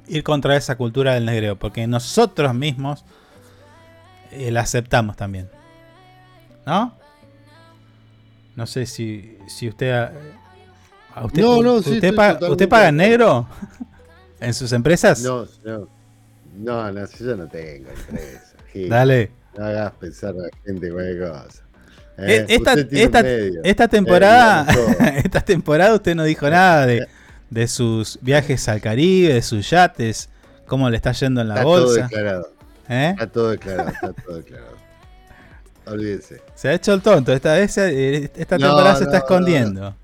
ir contra esa cultura del negreo porque nosotros mismos eh, la aceptamos también. ¿No? No sé si, si usted... usted no, no, usted, ¿Usted paga en negro en sus empresas? No, no. No, no, yo no tengo empresa. Dale. No hagas pensar a la gente cualquier cosa. Eh, esta, esta, temporada, eh, esta temporada usted no dijo nada de, de, sus viajes al Caribe, de sus yates, cómo le está yendo en la bolsa. Todo declarado. ¿Eh? Está todo declarado, está todo declarado. Olvídese. Se ha hecho el tonto, esta vez esta temporada se está escondiendo.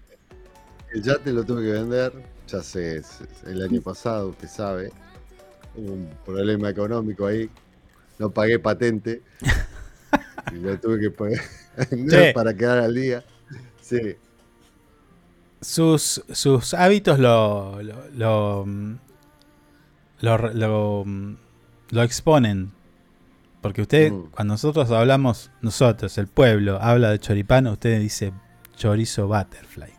El yate lo tuve que vender, ya sé, el año pasado, usted sabe un problema económico ahí. No pagué patente. y lo tuve que pagar para quedar al día. Sí. Sus, sus hábitos lo, lo, lo, lo, exponen. Porque usted, mm. cuando nosotros hablamos, nosotros, el pueblo, habla de choripano, usted dice chorizo butterfly.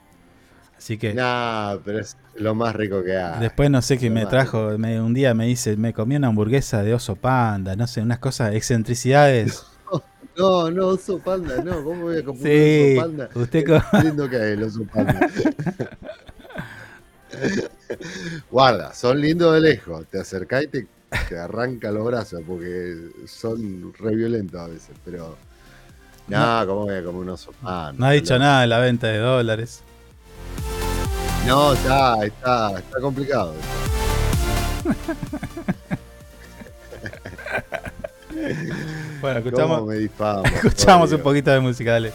Así que. No, pero es lo más rico que hay. Después no sé qué me trajo. un día me dice, me comí una hamburguesa de oso panda, no sé, unas cosas, excentricidades. No, no, oso panda, no. ¿Cómo voy a comer sí, oso panda? Usted es lindo que hay el oso panda. Guarda, son lindos de lejos. Te acercás y te, te arranca los brazos porque son re violentos a veces, pero. No, ¿cómo voy a comer un oso panda? No ha dicho nada de la venta de dólares. No, está, está, está complicado. bueno, escuchamos, escuchamos un poquito de música, dale.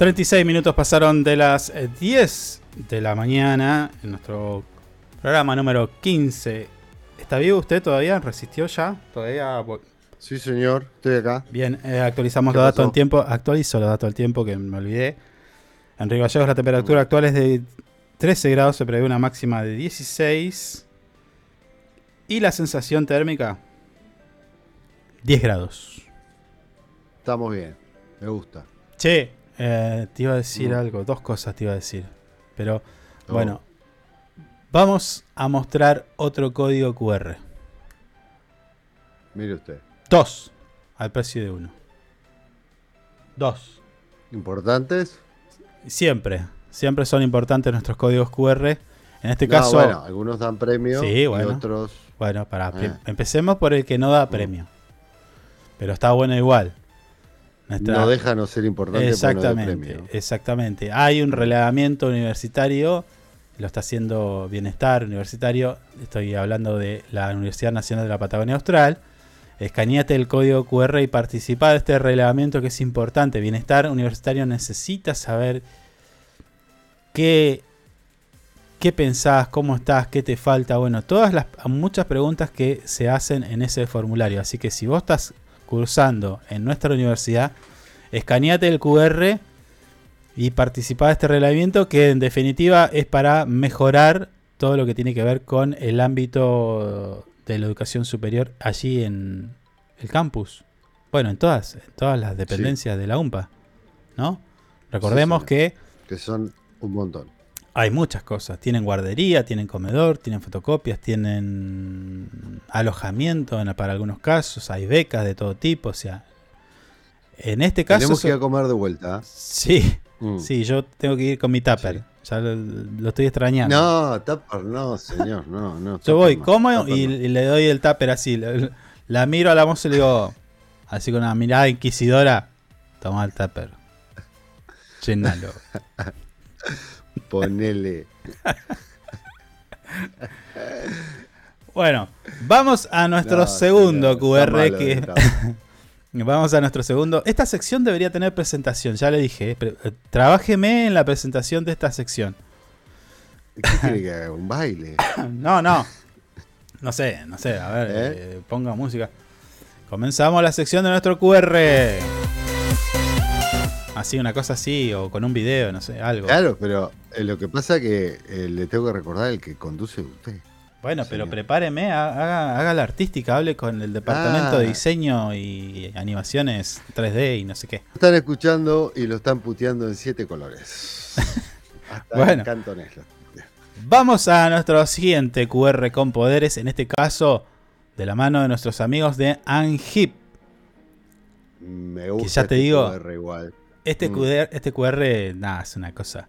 36 minutos pasaron de las eh, 10 de la mañana en nuestro programa número 15. ¿Está vivo usted todavía? ¿Resistió ya? ¿Todavía? Sí, señor, estoy acá. Bien, eh, actualizamos ¿Qué los datos en tiempo. Actualizo los datos del tiempo que me olvidé. En Río Gallegos la temperatura actual es de 13 grados, se prevé una máxima de 16. Y la sensación térmica, 10 grados. Estamos bien, me gusta. Che, eh, te iba a decir algo, dos cosas te iba a decir. Pero Oh. bueno, vamos a mostrar otro código QR. Mire usted. Dos, al precio de uno. Dos. ¿Importantes? Siempre, siempre son importantes nuestros códigos QR. En este No, caso, bueno, algunos dan premio Sí, y bueno. otros. bueno, para Ah. empecemos por el que no da premio. Pero está bueno igual. Nuestra- No deja no ser importante por Exactamente, premio. exactamente. Hay un relevamiento universitario, lo está haciendo Bienestar Universitario. Estoy hablando de la Universidad Nacional de la Patagonia Austral. Escaneate el código QR y participa de este relevamiento que es importante. Bienestar Universitario necesita saber qué, qué pensás, cómo estás, qué te falta. Bueno, todas las muchas preguntas que se hacen en ese formulario. Así que si vos estás cursando en nuestra universidad, escaneate el QR y participa de este relevamiento que en definitiva es para mejorar todo lo que tiene que ver con el ámbito de la educación superior allí en el campus. Bueno, en todas, en todas las dependencias de la UMPA, ¿no? Recordemos Sí, que Que son un montón. Hay muchas cosas. Tienen guardería, tienen comedor, tienen fotocopias, tienen alojamiento en- para algunos casos, hay becas de todo tipo. O sea, en este caso. Tenemos que ir a comer de vuelta. ¿eh? Sí, Mm. sí, yo tengo que ir con mi tupper. Ya lo, lo estoy extrañando. No, Tupper, no, señor, no, no. yo voy, como y, no. y le doy el tupper así. La, la miro a la moza y le digo, así con una mirada inquisidora: Toma el tupper. Llénalo. Ponele. Bueno, vamos a nuestro No, segundo señor, QR malo que vamos a nuestro segundo. Esta sección debería tener presentación, ya le dije. eh, eh, Trabájeme en la presentación de esta sección. ¿Qué quiere que haga? ¿Un baile? No, no. No sé, no sé. A ver, ¿Eh? eh, ponga música. Comenzamos la sección de nuestro QR. Así, una cosa así, o con un video, no sé, algo. Claro, pero eh, lo que pasa es que eh, le tengo que recordar el que conduce usted. Bueno, pero prepáreme, haga, haga la artística, hable con el departamento de Ah. diseño y animaciones 3D y no sé qué. Están escuchando y lo están puteando en siete colores. Hasta Bueno. en cantonés. lo- Vamos a nuestro siguiente QR con poderes, en este caso de la mano de nuestros amigos de Anhip. Me Que gusta ya te este digo, igual. Este, Mm. QR, este QR, nada, es una cosa.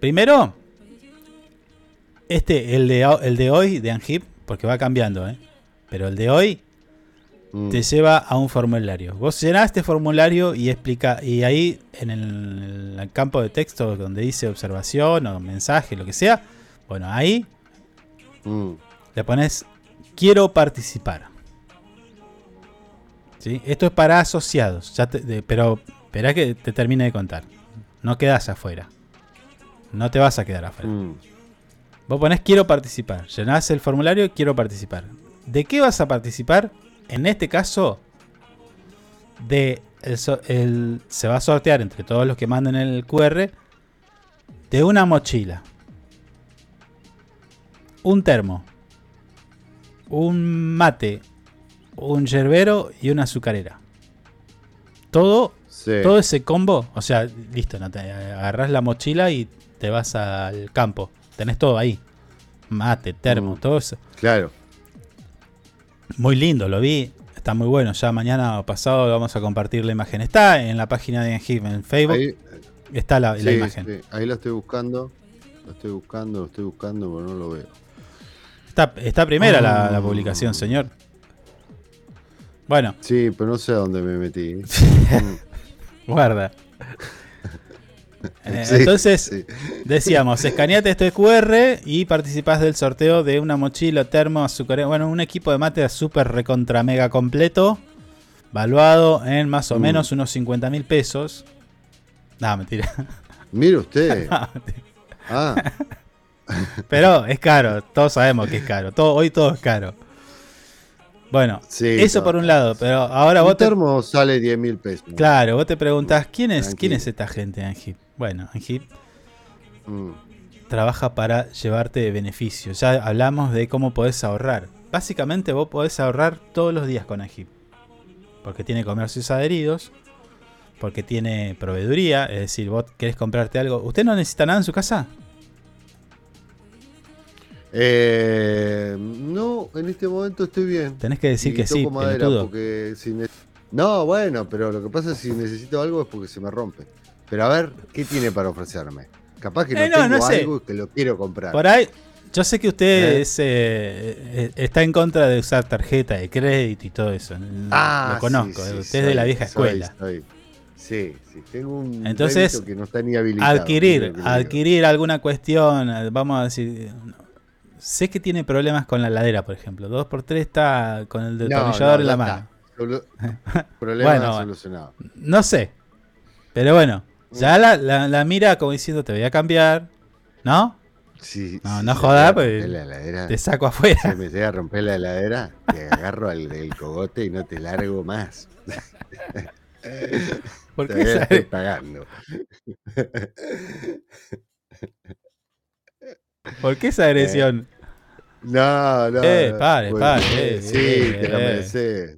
Primero, este, el de, el de hoy, de Anhip, porque va cambiando, ¿eh? Pero el de hoy Mm. te lleva a un formulario. Vos llenás este formulario y explica, y ahí en el, en el campo de texto donde dice observación o mensaje, lo que sea, bueno, ahí Mm. le pones quiero participar. ¿Sí? Esto es para asociados, ya te- de- pero espera que te termine de contar. No quedas afuera. No te vas a quedar afuera. Mm. Vos ponés quiero participar. Llenás el formulario quiero participar. ¿De qué vas a participar? En este caso, de el- se va a sortear entre todos los que manden el QR de una mochila, un termo, un mate, un yerbero y una azucarera. Todo, Sí. todo ese combo, o sea, listo, no te agarrás la mochila y te vas al campo. Tenés todo ahí. Mate, termo, Mm. todo eso. Claro. Muy lindo, lo vi. Está muy bueno. Ya mañana o pasado vamos a compartir la imagen. Está en la página de Engib en Facebook. Ahí, está la, la imagen. sí, ahí lo estoy buscando. Lo estoy buscando, lo estoy buscando, pero no lo veo. Está, está primera la, la Ah. publicación, señor. Bueno, Sí, pero no sé a dónde me metí. Guarda. Eh, Sí, entonces, sí. decíamos, escaneate este QR y participás del sorteo de una mochila, termo, azúcar, bueno, un equipo de mate súper recontra mega completo, valuado en más o Mm. menos unos 50 mil pesos. No, mentira. Mire usted. No, mentira. Ah, Pero es caro, todos sabemos que es caro. Todo, hoy todo es caro. Bueno, sí. eso no, por un lado, pero ahora vos te, termo sale 10 mil pesos. claro, vos te preguntás quién es, quién es esta gente Angip. Bueno, Angip Mm. trabaja para llevarte beneficios. Ya hablamos de cómo podés ahorrar. Básicamente vos podés ahorrar todos los días con Angip. Porque tiene comercios adheridos, porque tiene proveeduría, es decir, vos querés comprarte algo. ¿Usted no necesita nada en su casa? Eh, no, en este momento estoy bien. Tenés que decir Y que sí, porque si No, bueno, pero lo que pasa es que si necesito algo es porque se me rompe. Pero a ver, ¿qué tiene para ofrecerme? Capaz que no, Eh, no, tengo no sé. algo que lo quiero comprar. Por ahí, yo sé que usted ¿Eh? es, eh, eh, está en contra de usar tarjeta de crédito y todo eso. Ah, Lo conozco, sí, sí, usted es de la vieja escuela. soy. Sí, sí, tengo un Entonces, que no está ni habilitado. adquirir, adquirir alguna cuestión, vamos a decir, sé que tiene problemas con la ladera, por ejemplo. 2x3 está con el No, no, en la ya mano. Problema Bueno, solucionado. No sé, pero bueno, ya Mm. la, la- la mira como diciendo te voy a cambiar, ¿no? Sí, No, sí, no se joda, me pues. Te saco afuera. Se me llega a romper la heladera, te agarro al del cogote y no te largo más. ¿Por qué estoy pagando. ¿Por qué esa agresión? No, no. Eh, pare, pare, eh, eh, sí, eh, te la eh. mereces.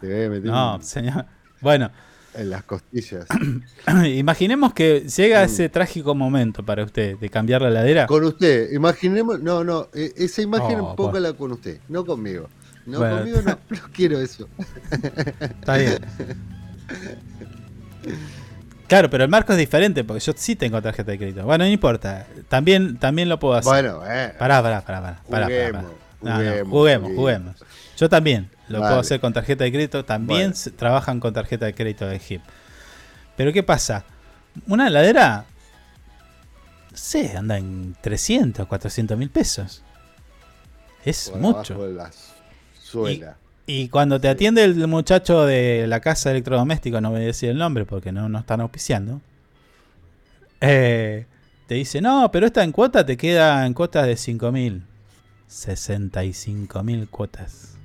Te voy a meter No, un- señor. Bueno, en las costillas. imaginemos que llega Mm. ese trágico momento para usted de cambiar la ladera. Con usted, imaginemos, no, no, eh, esa imagen Oh, póngala con usted, no conmigo. No Bueno. conmigo no, no quiero eso. Está bien. Claro, pero el marco es diferente porque yo sí tengo tarjeta de crédito. Bueno, no importa. También, también lo puedo hacer. Bueno, eh. Pará, pará, pará, pará. pará, pará, pará. Juguemos, No, juguemos, juguemos, juguemos. Yo también lo Vale. puedo hacer con tarjeta de crédito. También Bueno. trabajan con tarjeta de crédito de HIP. Pero ¿qué pasa? Una heladera, no sé, anda en 300, 400 mil pesos. Es Por mucho. de la suela. Y cuando te atiende el muchacho de la casa electrodoméstico, no voy a decir el nombre porque no nos están auspiciando, eh, te dice, no, pero esta en cuota te queda en cuotas de 5 mil. 65 mil cuotas.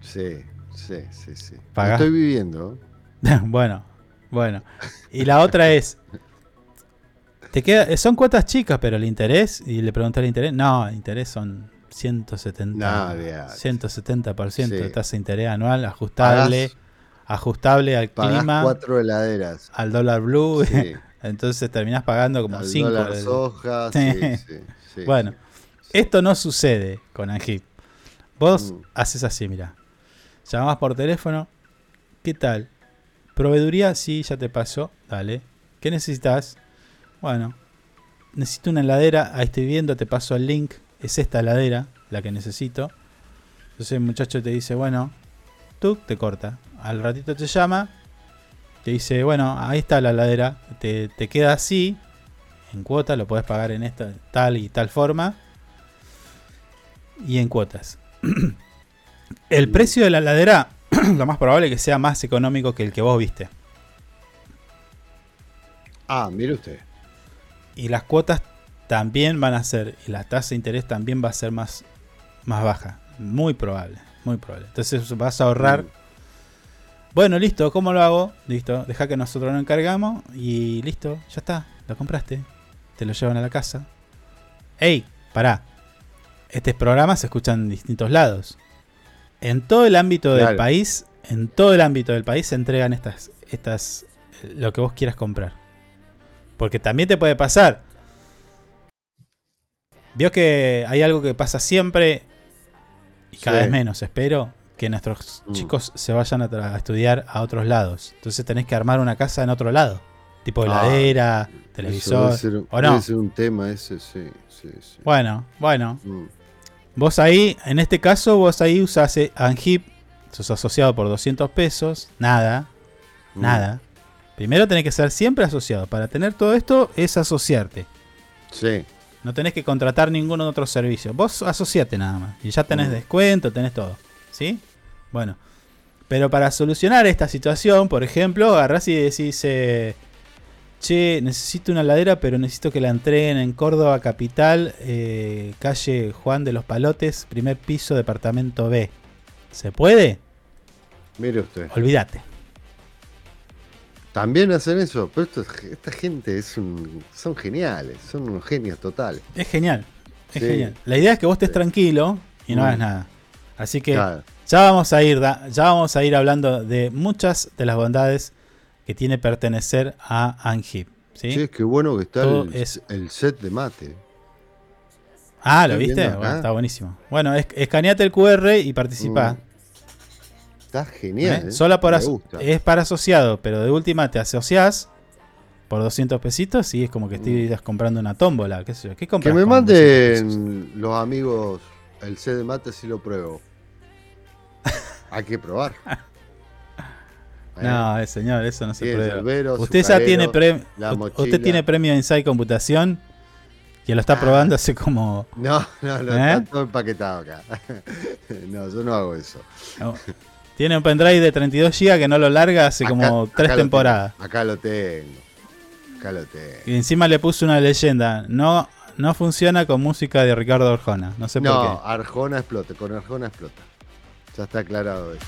Sí, sí, sí, sí. Estoy viviendo. bueno, Bueno, y la otra es, te queda, son cuotas chicas, pero el interés, y le pregunté el interés, no, el interés son 170, 170% de tasa de interés anual, ajustable, ajustable al clima, cuatro heladeras, al dólar blue, entonces terminás pagando como 5 dólar soja, bueno, esto no sucede con Angip. Vos mm. haces así, mira. Llamás por teléfono. ¿Qué tal? Proveeduría, sí, ya te pasó. Dale. ¿Qué necesitas? Bueno, necesito una heladera. Ahí estoy viendo, te paso el link. Es esta heladera la que necesito. Entonces el muchacho te dice, bueno, tú te corta. Al ratito te llama. Te dice, bueno, ahí está la heladera. Te, te queda así. En cuota, lo puedes pagar en esta tal y tal forma. Y en cuotas. el precio de la heladera, lo más probable es que sea más económico que el que vos viste. Ah, mire usted. Y las cuotas también van a ser, y la tasa de interés también va a ser más, más baja. Muy probable, muy probable. Entonces vas a ahorrar. Bueno, listo, ¿cómo lo hago? Listo, deja que nosotros lo encargamos y listo, ya está, lo compraste. Te lo llevan a la casa. ¡Ey! Pará, estos programas se escuchan en distintos lados. En todo el ámbito del país, en todo el ámbito del país se entregan estas, estas, lo que vos quieras comprar. Porque también te puede pasar. Vio que hay algo que pasa siempre y cada vez menos, espero, que nuestros mm. chicos se vayan a, estudiar a otros lados. Entonces tenés que armar una casa en otro lado. Tipo ah, heladera, televisor. ¿O no? un tema ese, sí. Bueno, bueno. Mm. Vos ahí, en este caso, vos ahí usás eh, Anhip, sos asociado por 200 pesos, nada, mm. nada. Primero tenés que ser siempre asociado. Para tener todo esto es asociarte. Sí. No tenés que contratar ningún otro servicio. Vos asociate nada más. Y ya tenés mm. descuento, tenés todo. ¿Sí? Bueno. Pero para solucionar esta situación, por ejemplo, agarrás y decís, eh, che, necesito una ladera, pero necesito que la entreguen en Córdoba Capital, eh, calle Juan de los Palotes, primer piso, departamento B. ¿Se puede? Mire usted. Olvídate. También hacen eso, pero esta gente es son geniales, son unos genios totales. Es genial, es genial. La idea es que vos estés tranquilo y no hagas mm. nada. Así que ya vamos a ir, ya vamos a ir hablando de muchas de las bondades que tiene pertenecer a Angip. ¿sí? sí, qué bueno que está el, el, set de mate. Ah, ¿lo viste? está buenísimo. Bueno, escaneate el QR y participa. Mm. Está genial. ¿Eh? ¿eh? Solo por es para asociado, pero de última te asocias por 200 pesitos y es como que estás mm. comprando una tómbola. ¿Qué, sé que me manden los amigos el set de mate si lo pruebo. Hay que probar. No, eh, señor, eso no se puede. Usted ya tiene premio. Usted tiene premio Inside Computación. Que lo está ah. probando hace como. No, no, no, ¿Eh? está todo empaquetado acá. no, yo no hago eso. Tiene un pendrive de 32 GB que no lo larga hace como tres temporadas. acá lo tengo. Acá lo tengo. Y encima le puso una leyenda. No, no funciona con música de Ricardo Arjona. No sé por qué. No, Arjona explota. Con Arjona explota. Ya está aclarado eso.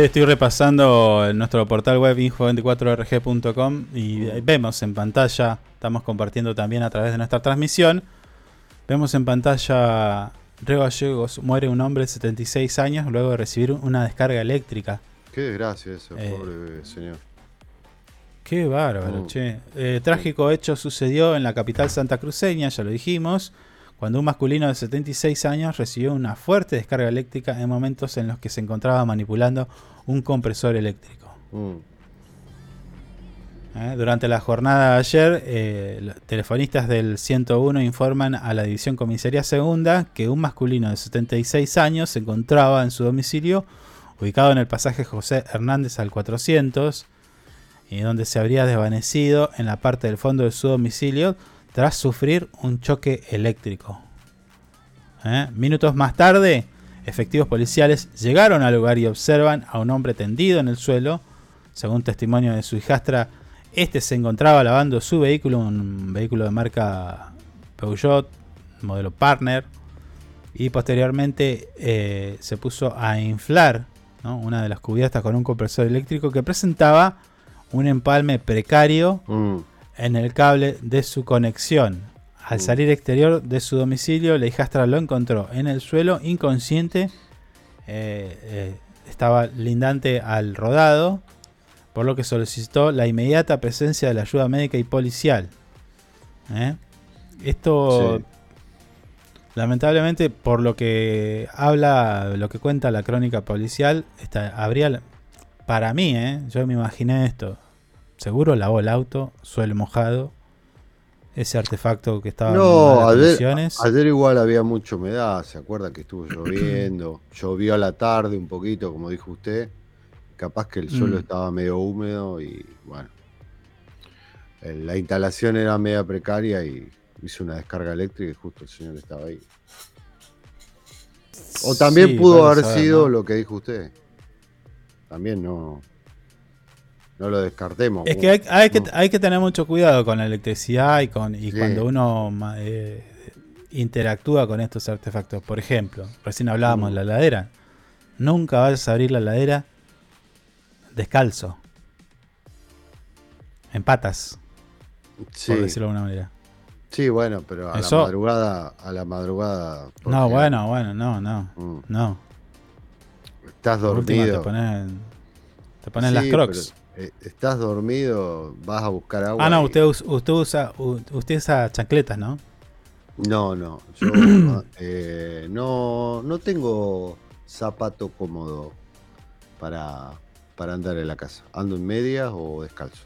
Estoy repasando nuestro portal web info24rg.com y vemos en pantalla, estamos compartiendo también a través de nuestra transmisión, vemos en pantalla Río Gallegos muere un hombre de 76 años luego de recibir una descarga eléctrica. Qué desgracia eso, eh, pobre señor. Qué bárbaro, mm. che. Eh, trágico hecho sucedió en la capital santacruceña, ya lo dijimos cuando un masculino de 76 años recibió una fuerte descarga eléctrica en momentos en los que se encontraba manipulando un compresor eléctrico. Mm. Eh, durante la jornada de ayer, eh, telefonistas del 101 informan a la División Comisaría Segunda que un masculino de 76 años se encontraba en su domicilio, ubicado en el pasaje José Hernández al 400, y donde se habría desvanecido en la parte del fondo de su domicilio tras sufrir un choque eléctrico. ¿Eh? Minutos más tarde, efectivos policiales llegaron al lugar y observan a un hombre tendido en el suelo, Según testimonio de su hijastra, este se encontraba lavando su vehículo, un vehículo de marca Peugeot, modelo Partner, y posteriormente eh, se puso a inflar una de las cubiertas con un compresor eléctrico que presentaba un empalme precario Mm. En el cable de su conexión. Al salir exterior de su domicilio, la hijastra lo encontró en el suelo inconsciente. eh, eh, estaba lindante al rodado, por lo que solicitó la inmediata presencia de la ayuda médica y policial. ¿Eh? Esto, Sí. lamentablemente, por lo que habla, lo que cuenta la crónica policial, está, habría, para mí, yo me imaginé esto. Seguro lavó el auto, suelo mojado, ese artefacto que estaba en No, malas ayer, condiciones. ayer igual había mucha humedad, ¿se acuerda que estuvo lloviendo? Llovió a la tarde un poquito, como dijo usted. Capaz que el suelo Mm. estaba medio húmedo y bueno. eh, La instalación era media precaria y hizo una descarga eléctrica y justo el señor estaba ahí. O también Sí, pudo haber saber, sido ¿no? lo que dijo usted. También no, no lo descartemos. Es que hay, hay que hay que tener mucho cuidado con la electricidad y con y Sí. cuando uno eh, interactúa con estos artefactos. Por ejemplo, recién hablábamos Mm. de la heladera. Nunca vayas a abrir la heladera descalzo. En patas, Sí, por decirlo de alguna manera. sí, bueno, pero a Eso- la madrugada, a la madrugada. No, bueno, bueno, no, no, mm, no. Estás dormido. te pones, te pones Sí, las crocs. pero, estás dormido, vas a buscar agua. Ah, no, usted, us- usted usa usted usa chancletas, ¿no? No, no. Yo eh, no, no tengo zapato cómodo para, para andar en la casa. Ando en medias o descalzo.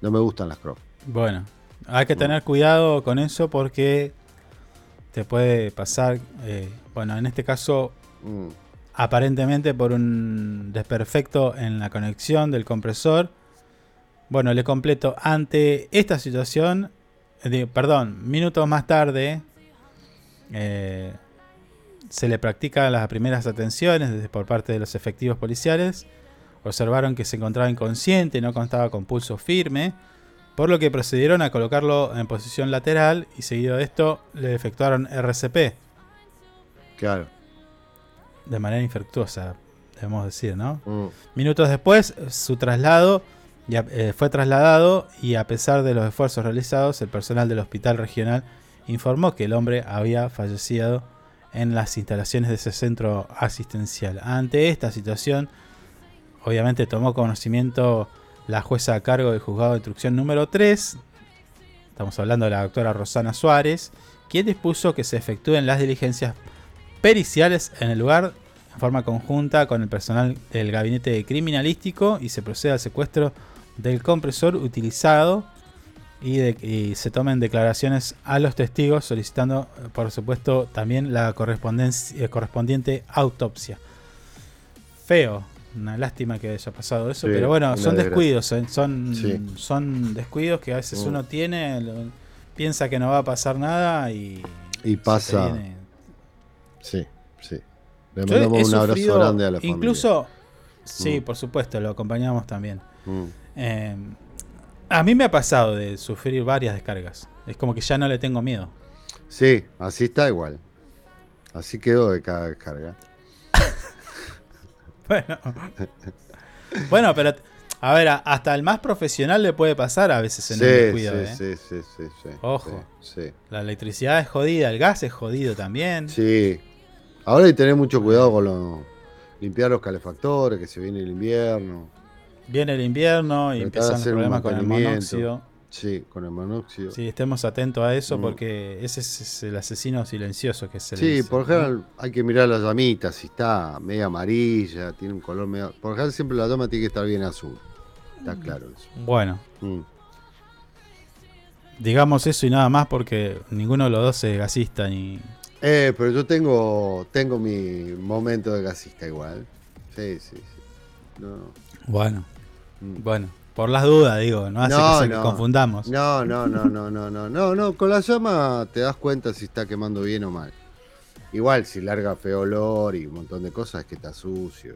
No me gustan las crocs. Bueno, hay que tener cuidado con eso porque te puede pasar, eh, bueno, en este caso, Mm, aparentemente por un desperfecto en la conexión del compresor. Bueno, le completo, ante esta situación, eh, perdón, minutos más tarde, eh, se le practican las primeras atenciones por parte de los efectivos policiales. Observaron que se encontraba inconsciente, no contaba con pulso firme, por lo que procedieron a colocarlo en posición lateral y seguido de esto le efectuaron RCP claro. De manera infructuosa, debemos decir, ¿no? Mm, Minutos después, su traslado ya, eh, fue trasladado y a pesar de los esfuerzos realizados, el personal del hospital regional informó que el hombre había fallecido en las instalaciones de ese centro asistencial. Ante esta situación, obviamente tomó conocimiento la jueza a cargo del juzgado de instrucción número 3, estamos hablando de la doctora Rosana Suárez, quien dispuso que se efectúen las diligencias periciales en el lugar en forma conjunta con el personal del gabinete criminalístico y se procede al secuestro del compresor utilizado y, de- y se tomen declaraciones a los testigos solicitando por supuesto también la correspondencia- eh, correspondiente autopsia. Feo, una lástima que haya pasado eso, Sí, pero bueno, son desgracia. descuidos, eh, son, Sí. son descuidos que a veces Mm. uno tiene, lo- piensa que no va a pasar nada y, Y pasa. viene. Sí, sí. Le mandamos un abrazo sufrido- grande a la familia. Incluso, sí, Mm. por supuesto, lo acompañamos también. Mm, Eh, a mí me ha pasado de sufrir varias descargas. Es como que ya no le tengo miedo. Sí, así está igual. Así quedó de cada descarga. Bueno, bueno pero a ver, hasta el más profesional le puede pasar a veces en Sí, el descuido. sí, ¿eh? sí, sí, sí, sí, Ojo. Sí. La electricidad es jodida, el gas es jodido también. Sí. Ahora hay que tener mucho cuidado con lo, limpiar los calefactores, que se viene el invierno. Viene el invierno y empiezan los problemas con el monóxido. Sí, con el monóxido. Sí, estemos atentos a eso Mm. porque ese es, el asesino silencioso que se le Sí, dice, por ¿no? general hay que mirar la llamita, si está media amarilla, tiene un color medio... Por general siempre la llama tiene que estar bien azul. Está claro eso. Bueno, Mm. digamos eso y nada más porque ninguno de los dos es gasista ni... Eh, pero yo tengo, tengo mi momento de gasista igual. Sí, sí, sí. No. Bueno, mm. bueno. Por las dudas, digo, no hace que no. se confundamos. No, no, no, no, no, no, no, no. Con la llama te das cuenta si está quemando bien o mal. Igual, si larga feo olor y un montón de cosas, es que está sucio.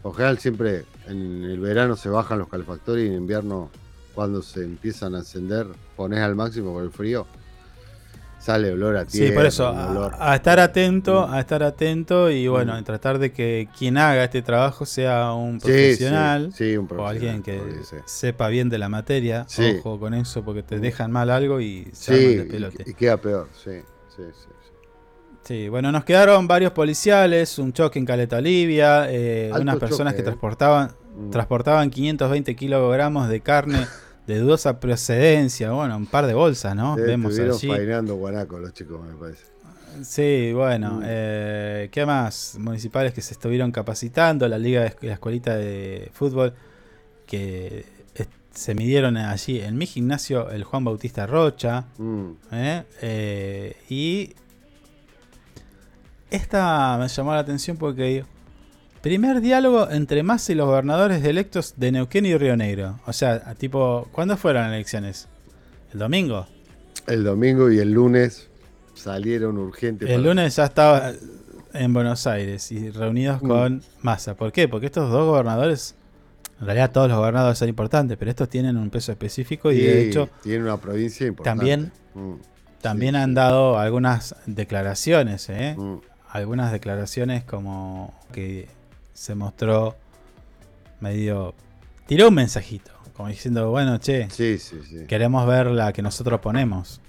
Por general, siempre en el verano se bajan los calefactores y en invierno, cuando se empiezan a encender, pones al máximo por el frío Sale olor a tierra. Sí, por eso, a, estar atento, Mm. a estar atento y bueno, Mm. en tratar de que quien haga este trabajo sea un profesional. Sí, sí, un O alguien que sepa bien de la materia, Sí. ojo con eso, porque te Mm. dejan mal algo y se arman de pelote. y, y queda peor, sí, sí, sí. sí. Bueno, nos quedaron varios policiales, un choque en Caleta Olivia, eh, unas personas choque, que eh. transportaban, transportaban 520 kilogramos de carne de dudosa procedencia, bueno, un par de bolsas, ¿no? Eh, Vemos Estuvieron allí. guanaco los chicos, me parece. Sí, bueno, Mm. eh, ¿qué más? Municipales que se estuvieron capacitando, la liga, de- la escuelita de fútbol, que se midieron allí en mi gimnasio, el Juan Bautista Rocha, Mm. ¿eh? Eh, y esta me llamó la atención porque primer diálogo entre Massa y los gobernadores electos de Neuquén y Río Negro. O sea, tipo, ¿cuándo fueron las elecciones? ¿El domingo? El domingo y el lunes salieron urgentes. El para- lunes ya estaba en Buenos Aires y reunidos Mm. con Massa. ¿Por qué? Porque estos dos gobernadores, en realidad todos los gobernadores son importantes, pero estos tienen un peso específico y Sí, de hecho Tiene una provincia importante. también, Mm, también sí, han sí. dado algunas declaraciones, ¿eh? Mm. Algunas declaraciones como que se mostró medio... Tiró un mensajito, como diciendo, bueno, che, Sí, sí, sí. queremos ver la que nosotros ponemos.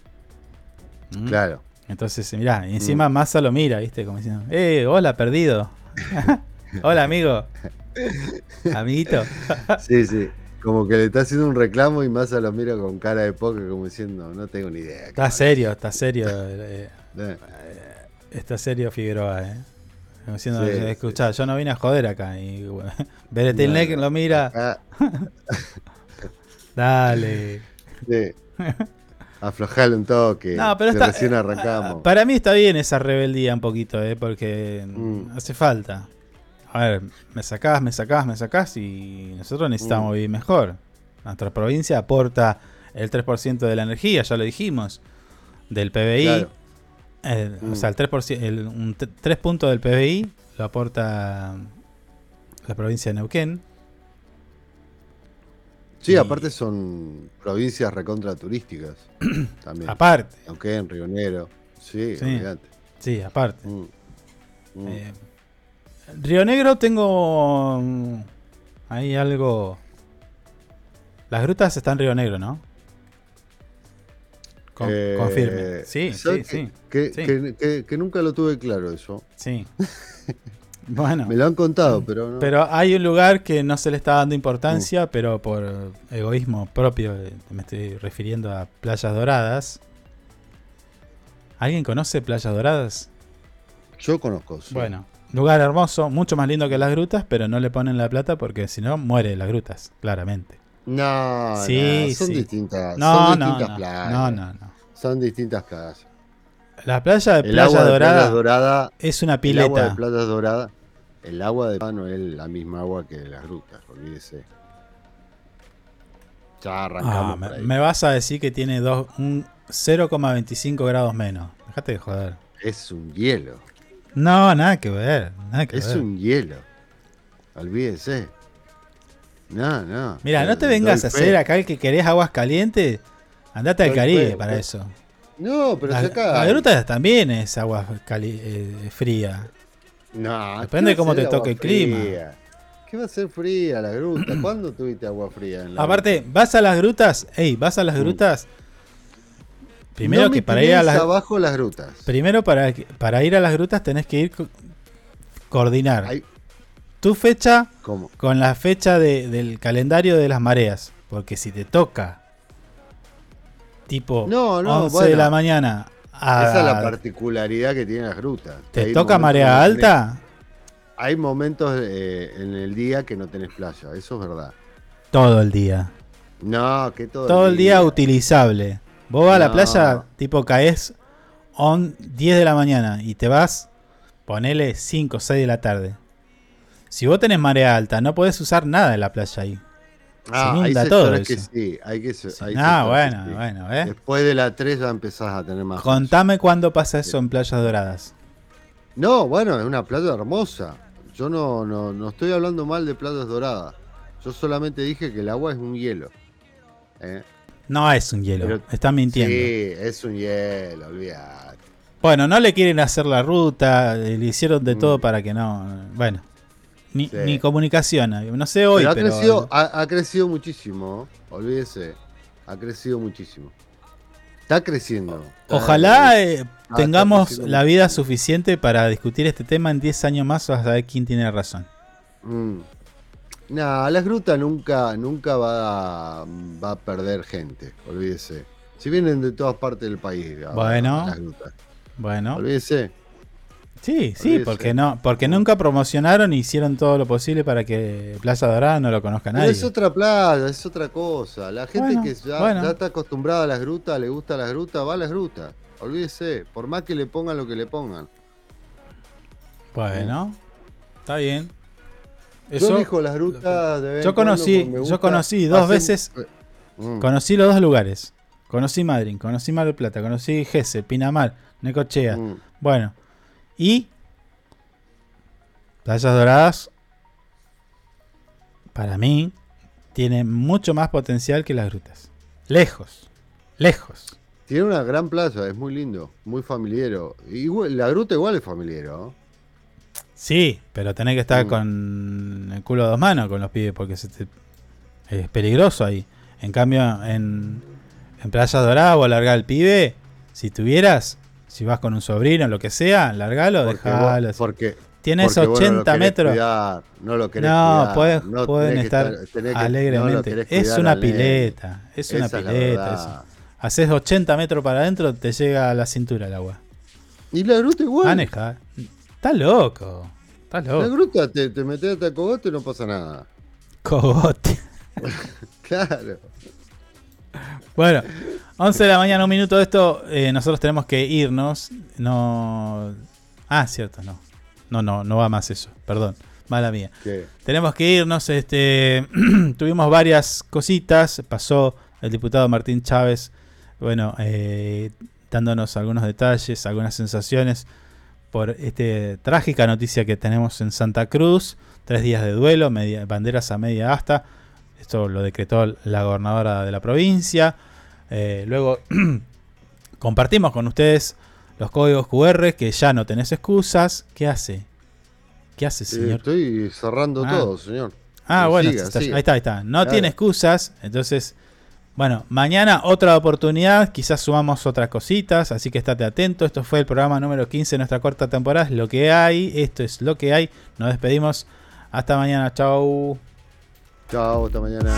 ¿Mm? Claro. Entonces, mirá, y encima Massa lo mira, ¿viste? Como diciendo, ¡eh, hola, perdido! hola, amigo. Amiguito. Sí, sí. Como que le está haciendo un reclamo y Massa lo mira con cara de póker, como diciendo, no tengo ni idea. Está serio, está serio. eh, Eh, está serio Figueroa, ¿eh? Diciendo, Sí, escuchá, yo no vine a joder acá. Y bueno, No, lo mira, dale. sí. Aflojale un toque. No, pero que está, recién arrancamos. Para mí está bien esa rebeldía un poquito, ¿eh? Porque Mm. hace falta. A ver, me sacás, me sacás, me sacás y nosotros necesitamos Mm. vivir mejor. Nuestra provincia aporta el 3% de la energía, ya lo dijimos, del PBI. Claro. Eh, Mm. O sea, el 3%, el, un 3 puntos del PBI lo aporta la provincia de Neuquén. Sí, y- aparte son provincias recontra turísticas. también. Aparte, Río Negro. Sí, Sí. sí, aparte. Mm. Mm. Eh, Río Negro tengo mm, ahí algo. Las grutas están en Río Negro, ¿no? Con- Eh, confirme. Sí, sí, ¿sabes sí. Que, sí. que- que- que nunca lo tuve claro eso. Sí. bueno, Me lo han contado, pero no. pero hay un lugar que no se le está dando importancia, Mm. pero por egoísmo propio, eh, me estoy refiriendo a Playas Doradas. ¿Alguien conoce Playas Doradas? Yo conozco. sí. Bueno, lugar hermoso, mucho más lindo que las grutas, pero no le ponen la plata porque si no muere las grutas, claramente. No, Sí, no, son sí. distintas. No, son distintas no, playas. no, no, no. Son distintas playas. La playa de El Playa agua de Dorada Playas Dorada. es una El agua de pileta. Playas Dorada. El agua de no es la misma agua que de las grutas, olvídese. Ya arrancamos. Ah, me, por ahí. me vas a decir que tiene dos, un 0,25 grados menos. Déjate de joder. Es un hielo. No, nada que ver. Nada que Es ver. un hielo. Olvídese. No, no. Mira, no te vengas a hacer acá el que querés aguas calientes. Andate al Caribe para eso. No, pero La, acá. la gruta también es agua cali- eh, fría. No, Depende ¿qué cómo te toque el clima. ¿Qué va a ser fría la gruta? ¿Cuándo tuviste agua fría en la Aparte, vas a las grutas. Ey, vas a las Mm. grutas. Primero No que para ir a las abajo las grutas. Primero para, para ir a las grutas tenés que ir co- coordinar tu fecha ¿Cómo? con la fecha de- del calendario de las mareas. Porque si te toca tipo No, no, 11 de la mañana a- Esa es la particularidad que tiene las grutas. que te toca marea alta, Hay momentos eh, en el día que no tenés playa, eso es verdad. todo el día. No, que todo, Todo el día utilizable. Vos vas a la playa, tipo caes on 10 de la mañana y te vas, ponele 5 o 6 de la tarde. Si vos tenés marea alta, no podés usar nada en la playa ahí. Ah, se hay inunda todo que eso. sí, hay que se- hay ah, bueno, que sí. bueno, ¿eh? Después de la 3 ya empezás a tener más. Contame cuándo pasa eso en Playas Doradas. No, bueno, es una playa hermosa. Yo no, no, no estoy hablando mal de playas doradas. Yo solamente dije que el agua es un hielo. ¿eh? No es un hielo, Pero- mintiendo. Sí, es un hielo, olvídate. Bueno, no le quieren hacer la ruta, le hicieron de Mm. todo para que no. Bueno, ni, Sí. ni comunicación. No sé hoy, Pero ha pero. crecido, ha, ha crecido muchísimo, olvídese. Ha crecido muchísimo. Está creciendo. Está- Ojalá eh, está tengamos la vida suficiente para discutir este tema en 10 años más. Vas a ver quién tiene razón. Mm. Nah, las grutas nunca, nunca va a, va a perder gente, olvídese. Si vienen de todas partes del país, a- Bueno. las grutas. Bueno, Olvídese. Sí, sí, porque no, porque nunca promocionaron y hicieron todo lo posible para que Plaza Dorada no lo conozca Pero nadie. es otra playa, es otra cosa. La gente Bueno, que ya, bueno. ya está acostumbrada a las grutas, le gusta las grutas, va a las grutas. Olvídese, por más que le pongan lo que le pongan. Bueno, está bien. yo elijo las grutas de yo conocí- yo conocí dos hacer- veces- Mm. conocí los dos lugares. Conocí Madrid, conocí Mar del Plata, conocí Gese, Pinamar, Necochea. Mm. Bueno, y Playas Doradas, para mí, tiene mucho más potencial que las grutas. Lejos, lejos. Tiene una gran playa, es muy lindo, muy familiero. Igual, la gruta igual es familiero. Sí, pero tenés que estar Mm. con el culo a dos manos con los pibes porque se te- es peligroso ahí. En cambio, en, en Playas Doradas vos largás al pibe, si tuvieras, si vas con un sobrino, lo que sea, largalo, Porque dejalo. vos- porque, Tienes porque vos no lo 80 querés metros. cuidar, no lo querés No, cuidar, pueden, no estar que- alegremente. es una pileta, es una Esa es la pileta. eso. Haces 80 metros para adentro, te llega a la cintura el agua. Y la gruta igual. Maneja. Está loco. Está La loco. gruta te, te metes hasta el cogote y no pasa nada. Cogote. Claro. Bueno, 11 de la mañana, un minuto de esto. eh, nosotros tenemos que irnos. No. Ah, cierto, no. No, no, no va más eso. Perdón. Mala mía. ¿Qué? Tenemos que irnos. Este, tuvimos varias cositas. Pasó el diputado Martín Chávez, bueno, eh, dándonos algunos detalles, algunas sensaciones por esta trágica noticia que tenemos en Santa Cruz. Tres días de duelo, media- banderas a media asta. Esto lo decretó la gobernadora de la provincia. Eh, luego compartimos con ustedes los códigos QR que ya no tenés excusas. ¿Qué hace? ¿Qué hace, Eh, señor? estoy cerrando Ah. todo, señor. Ah, bueno, siga, está- siga. ahí está, ahí está. No Claro. tiene excusas, entonces, bueno, mañana otra oportunidad, quizás sumamos otras cositas, así que estate atento. Esto fue el programa número 15 de nuestra cuarta temporada, es lo que hay, esto es lo que hay. Nos despedimos, hasta mañana, chao. Chao, hasta mañana.